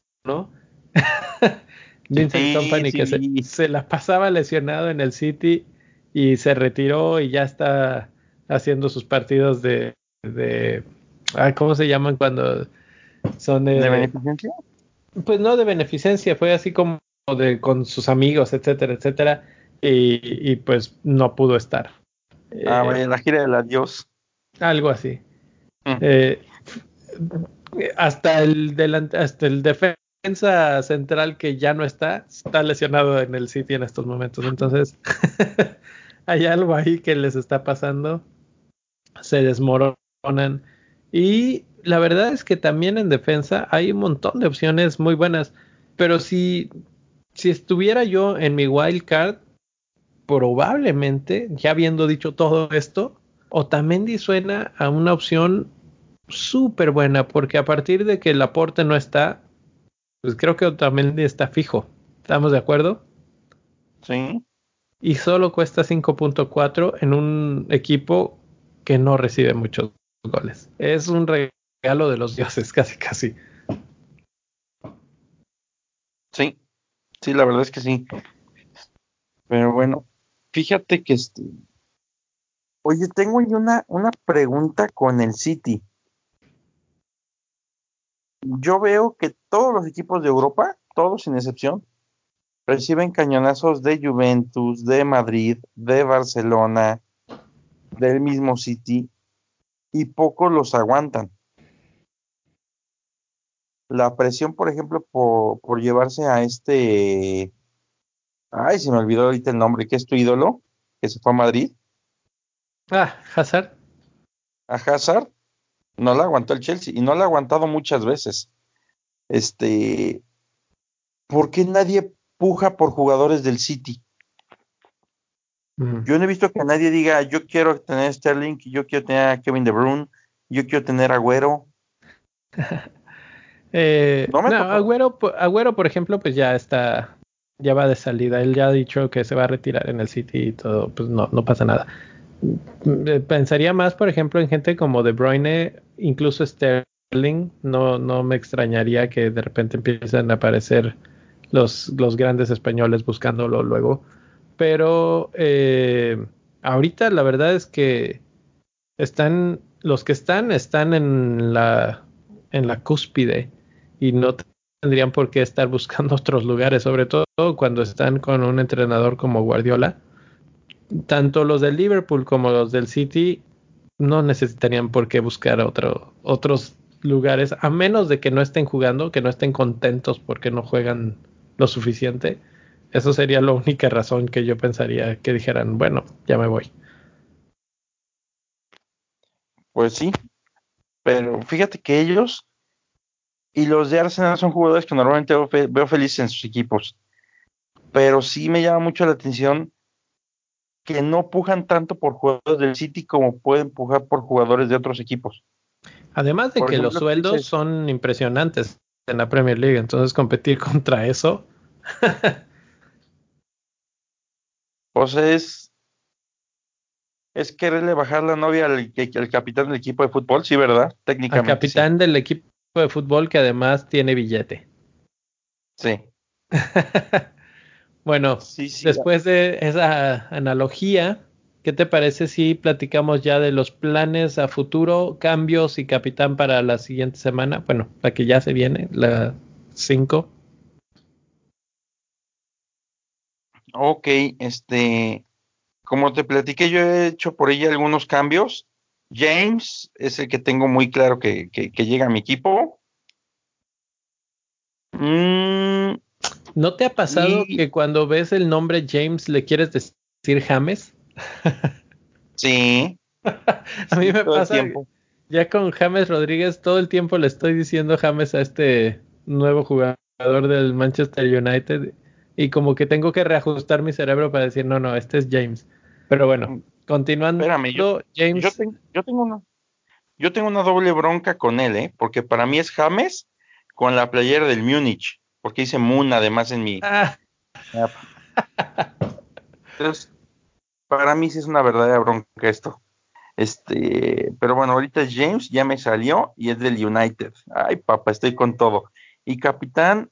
Vincent Company que se, la pasaba lesionado en el City y se retiró y ya está haciendo sus partidos de, de ¿cómo se llaman cuando son de, beneficencia? Pues no de beneficencia, fue así como de con sus amigos, etcétera, etcétera, y, pues no pudo estar. Ah, eh, la gira del adiós. Algo así. Eh, hasta el hasta el defensa central que ya no está, está lesionado en el City en estos momentos. Entonces, hay algo ahí que les está pasando. Se desmoronan. Y la verdad es que también en defensa hay un montón de opciones muy buenas. Pero si, si estuviera yo en mi wild card, probablemente, ya habiendo dicho todo esto, Otamendi suena a una opción súper buena, porque a partir de que el aporte no está, pues creo que Otamendi está fijo. ¿Estamos de acuerdo? Sí. Y solo cuesta 5.4 en un equipo que no recibe muchos goles. Es un regalo de los dioses, casi, casi. Sí, sí, la verdad es que sí. Pero bueno, fíjate que este... Oye, tengo una, una pregunta con el City yo veo que todos los equipos de Europa, todos sin excepción, reciben cañonazos de Juventus, de Madrid, de Barcelona, del mismo City, y pocos los aguantan. La presión, por ejemplo, por, por llevarse a este... Ay, se me olvidó ahorita el nombre, que es tu ídolo, que se fue a Madrid. Ah, Hazard. A Hazard no la aguantó el Chelsea y no la ha aguantado muchas veces. Este, ¿por qué nadie puja por jugadores del City? Yo no he visto que nadie diga, yo quiero tener Sterling, yo quiero tener a Kevin De Bruyne, yo quiero tener a Agüero. eh, no, Agüero, Agüero, por ejemplo, pues ya está, ya va de salida. Él ya ha dicho que se va a retirar en el City y todo, pues no, no pasa nada. Mm, pensaría más, por ejemplo, en gente como De Bruyne, incluso Sterling. No, no me extrañaría que de repente empiecen a aparecer los, los grandes españoles buscándolo luego. Pero eh, ahorita la verdad es que están, los que están, están en la, en la cúspide y no tendrían por qué estar buscando otros lugares, sobre todo cuando están con un entrenador como Guardiola. Tanto los del Liverpool como los del City no necesitarían por qué buscar otro, otros lugares, a menos de que no estén jugando, que no estén contentos porque no juegan lo suficiente eso sería la única razón que yo pensaría que dijeran, bueno, ya me voy. Pues sí, pero fíjate que ellos y los de Arsenal son jugadores que normalmente veo, felices en sus equipos, pero sí me llama mucho la atención que no pujan tanto por jugadores del City como pueden pujar por jugadores de otros equipos. Además de que los sueldos son impresionantes en la Premier League, entonces competir contra eso Pues es, es quererle bajar la novia al, capitán del equipo de fútbol, sí, ¿verdad? Técnicamente. Al capitán del equipo de fútbol que además tiene billete. Sí. bueno, después de esa analogía, ¿qué te parece si platicamos ya de los planes a futuro, cambios y capitán para la siguiente semana? Bueno, la que ya se viene, la 5. Ok, este, como te platiqué, yo he hecho por ella algunos cambios. James es el que tengo muy claro que, llega a mi equipo. Mm, ¿No te ha pasado que cuando ves el nombre James le quieres decir James? sí. a mí me pasa. Ya con James Rodríguez todo el tiempo le estoy diciendo James a este nuevo jugador del Manchester United y como que tengo que reajustar mi cerebro para decir, no, no, este es James. Pero bueno, mm, continuando, Espérame, yo, James. Yo, tengo una, yo tengo una doble bronca con él, ¿eh? Porque para mí es James con la playera del Múnich, porque dice Moon además en mi. Ah. Entonces, para mí sí es una verdadera bronca esto. Este, pero bueno, ahorita James ya me salió y es del United. Ay, papá, estoy con todo. Y capitán,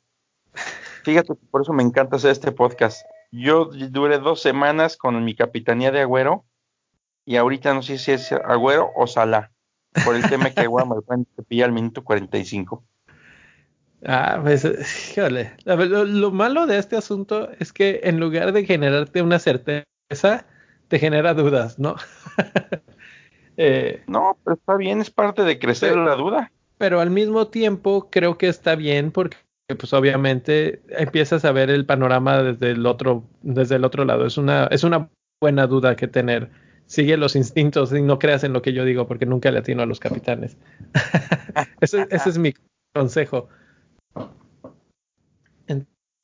Fíjate, por eso me encanta hacer este podcast. Yo duré dos semanas con mi capitanía de Agüero y ahorita no sé si es Agüero o Sala, por el tema que Agüero me pilla al minuto 45. Ah, pues, híjole. Lo, lo, malo de este asunto es que en lugar de generarte una certeza, te genera dudas, ¿no? eh, no, pero está bien, es parte de crecer la duda. Pero al mismo tiempo creo que está bien porque pues obviamente empiezas a ver el panorama desde el otro, desde el otro lado. Es una, es una buena duda que tener. Sigue los instintos y no creas en lo que yo digo porque nunca le atino a los capitanes. ese, ese es mi consejo.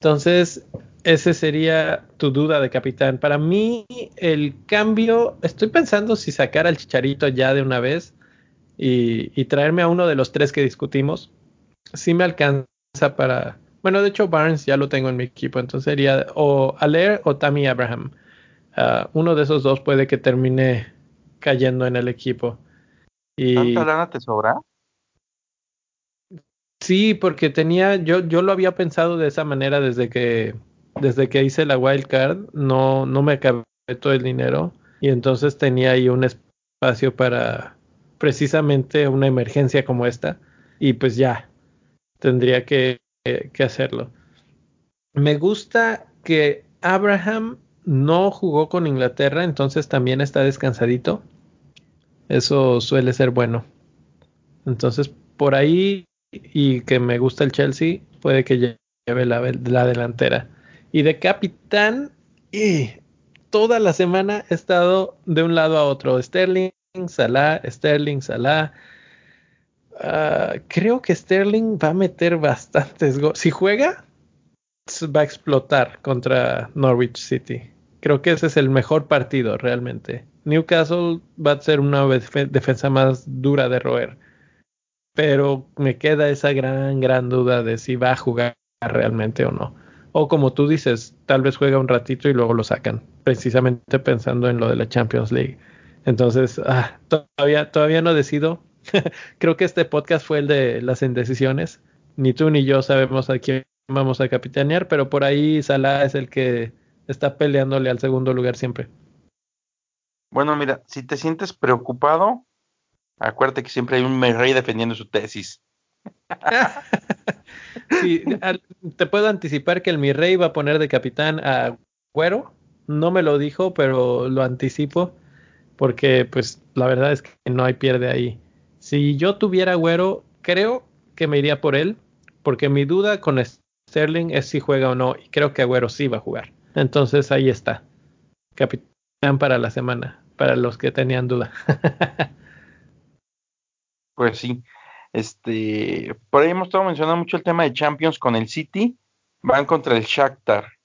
Entonces, ese sería tu duda de capitán. Para mí, el cambio, estoy pensando si sacar al chicharito ya de una vez y, y traerme a uno de los tres que discutimos. Si me alcanza para. Bueno, de hecho, Barnes ya lo tengo en mi equipo, entonces sería o Aller o Tammy Abraham. Ah, uno de esos dos puede que termine cayendo en el equipo. Y... ¿Tanta lana te sobra? Sí, porque tenía, yo, yo lo había pensado de esa manera desde que, desde que hice la wild card, no, no me acabé todo el dinero y entonces tenía ahí un espacio para precisamente una emergencia como esta y pues ya, tendría que, hacerlo. Me gusta que Abraham no jugó con Inglaterra, entonces también está descansadito. Eso suele ser bueno. Entonces, por ahí, y que me gusta el Chelsea, puede que lleve la, la delantera. Y de capitán, y toda la semana he estado de un lado a otro. Sterling, Salah, Sterling, Salah. Ah, creo que Sterling va a meter bastantes goles. Si juega, va a explotar contra Norwich City. creo que ese es el mejor partido realmente. Newcastle va a ser una defensa más dura de roer, pero me queda esa gran, gran duda de si va a jugar realmente o no. O como tú dices, tal vez juega un ratito y luego lo sacan, precisamente pensando en lo de la Champions League. Entonces, ah, todavía, todavía no decido. Creo que este podcast fue el de las indecisiones. Ni tú ni yo sabemos a quién vamos a capitanear, pero por ahí Salah es el que está peleándole al segundo lugar siempre. Bueno, mira, si te sientes preocupado, acuérdate que siempre hay un rey defendiendo su tesis. te puedo anticipar que el mi rey va a poner de capitán a Güero. No me lo dijo, pero lo anticipo porque pues la verdad es que no hay pierde ahí. Si yo tuviera Güero, creo que me iría por él, porque mi duda con Sterling es si juega o no, y creo que Agüero sí va a jugar. Entonces ahí está. Capitán para la semana, para los que tenían duda. pues sí. Este, por ahí hemos estado mencionando mucho el tema de Champions con el City. Van contra el Shakhtar.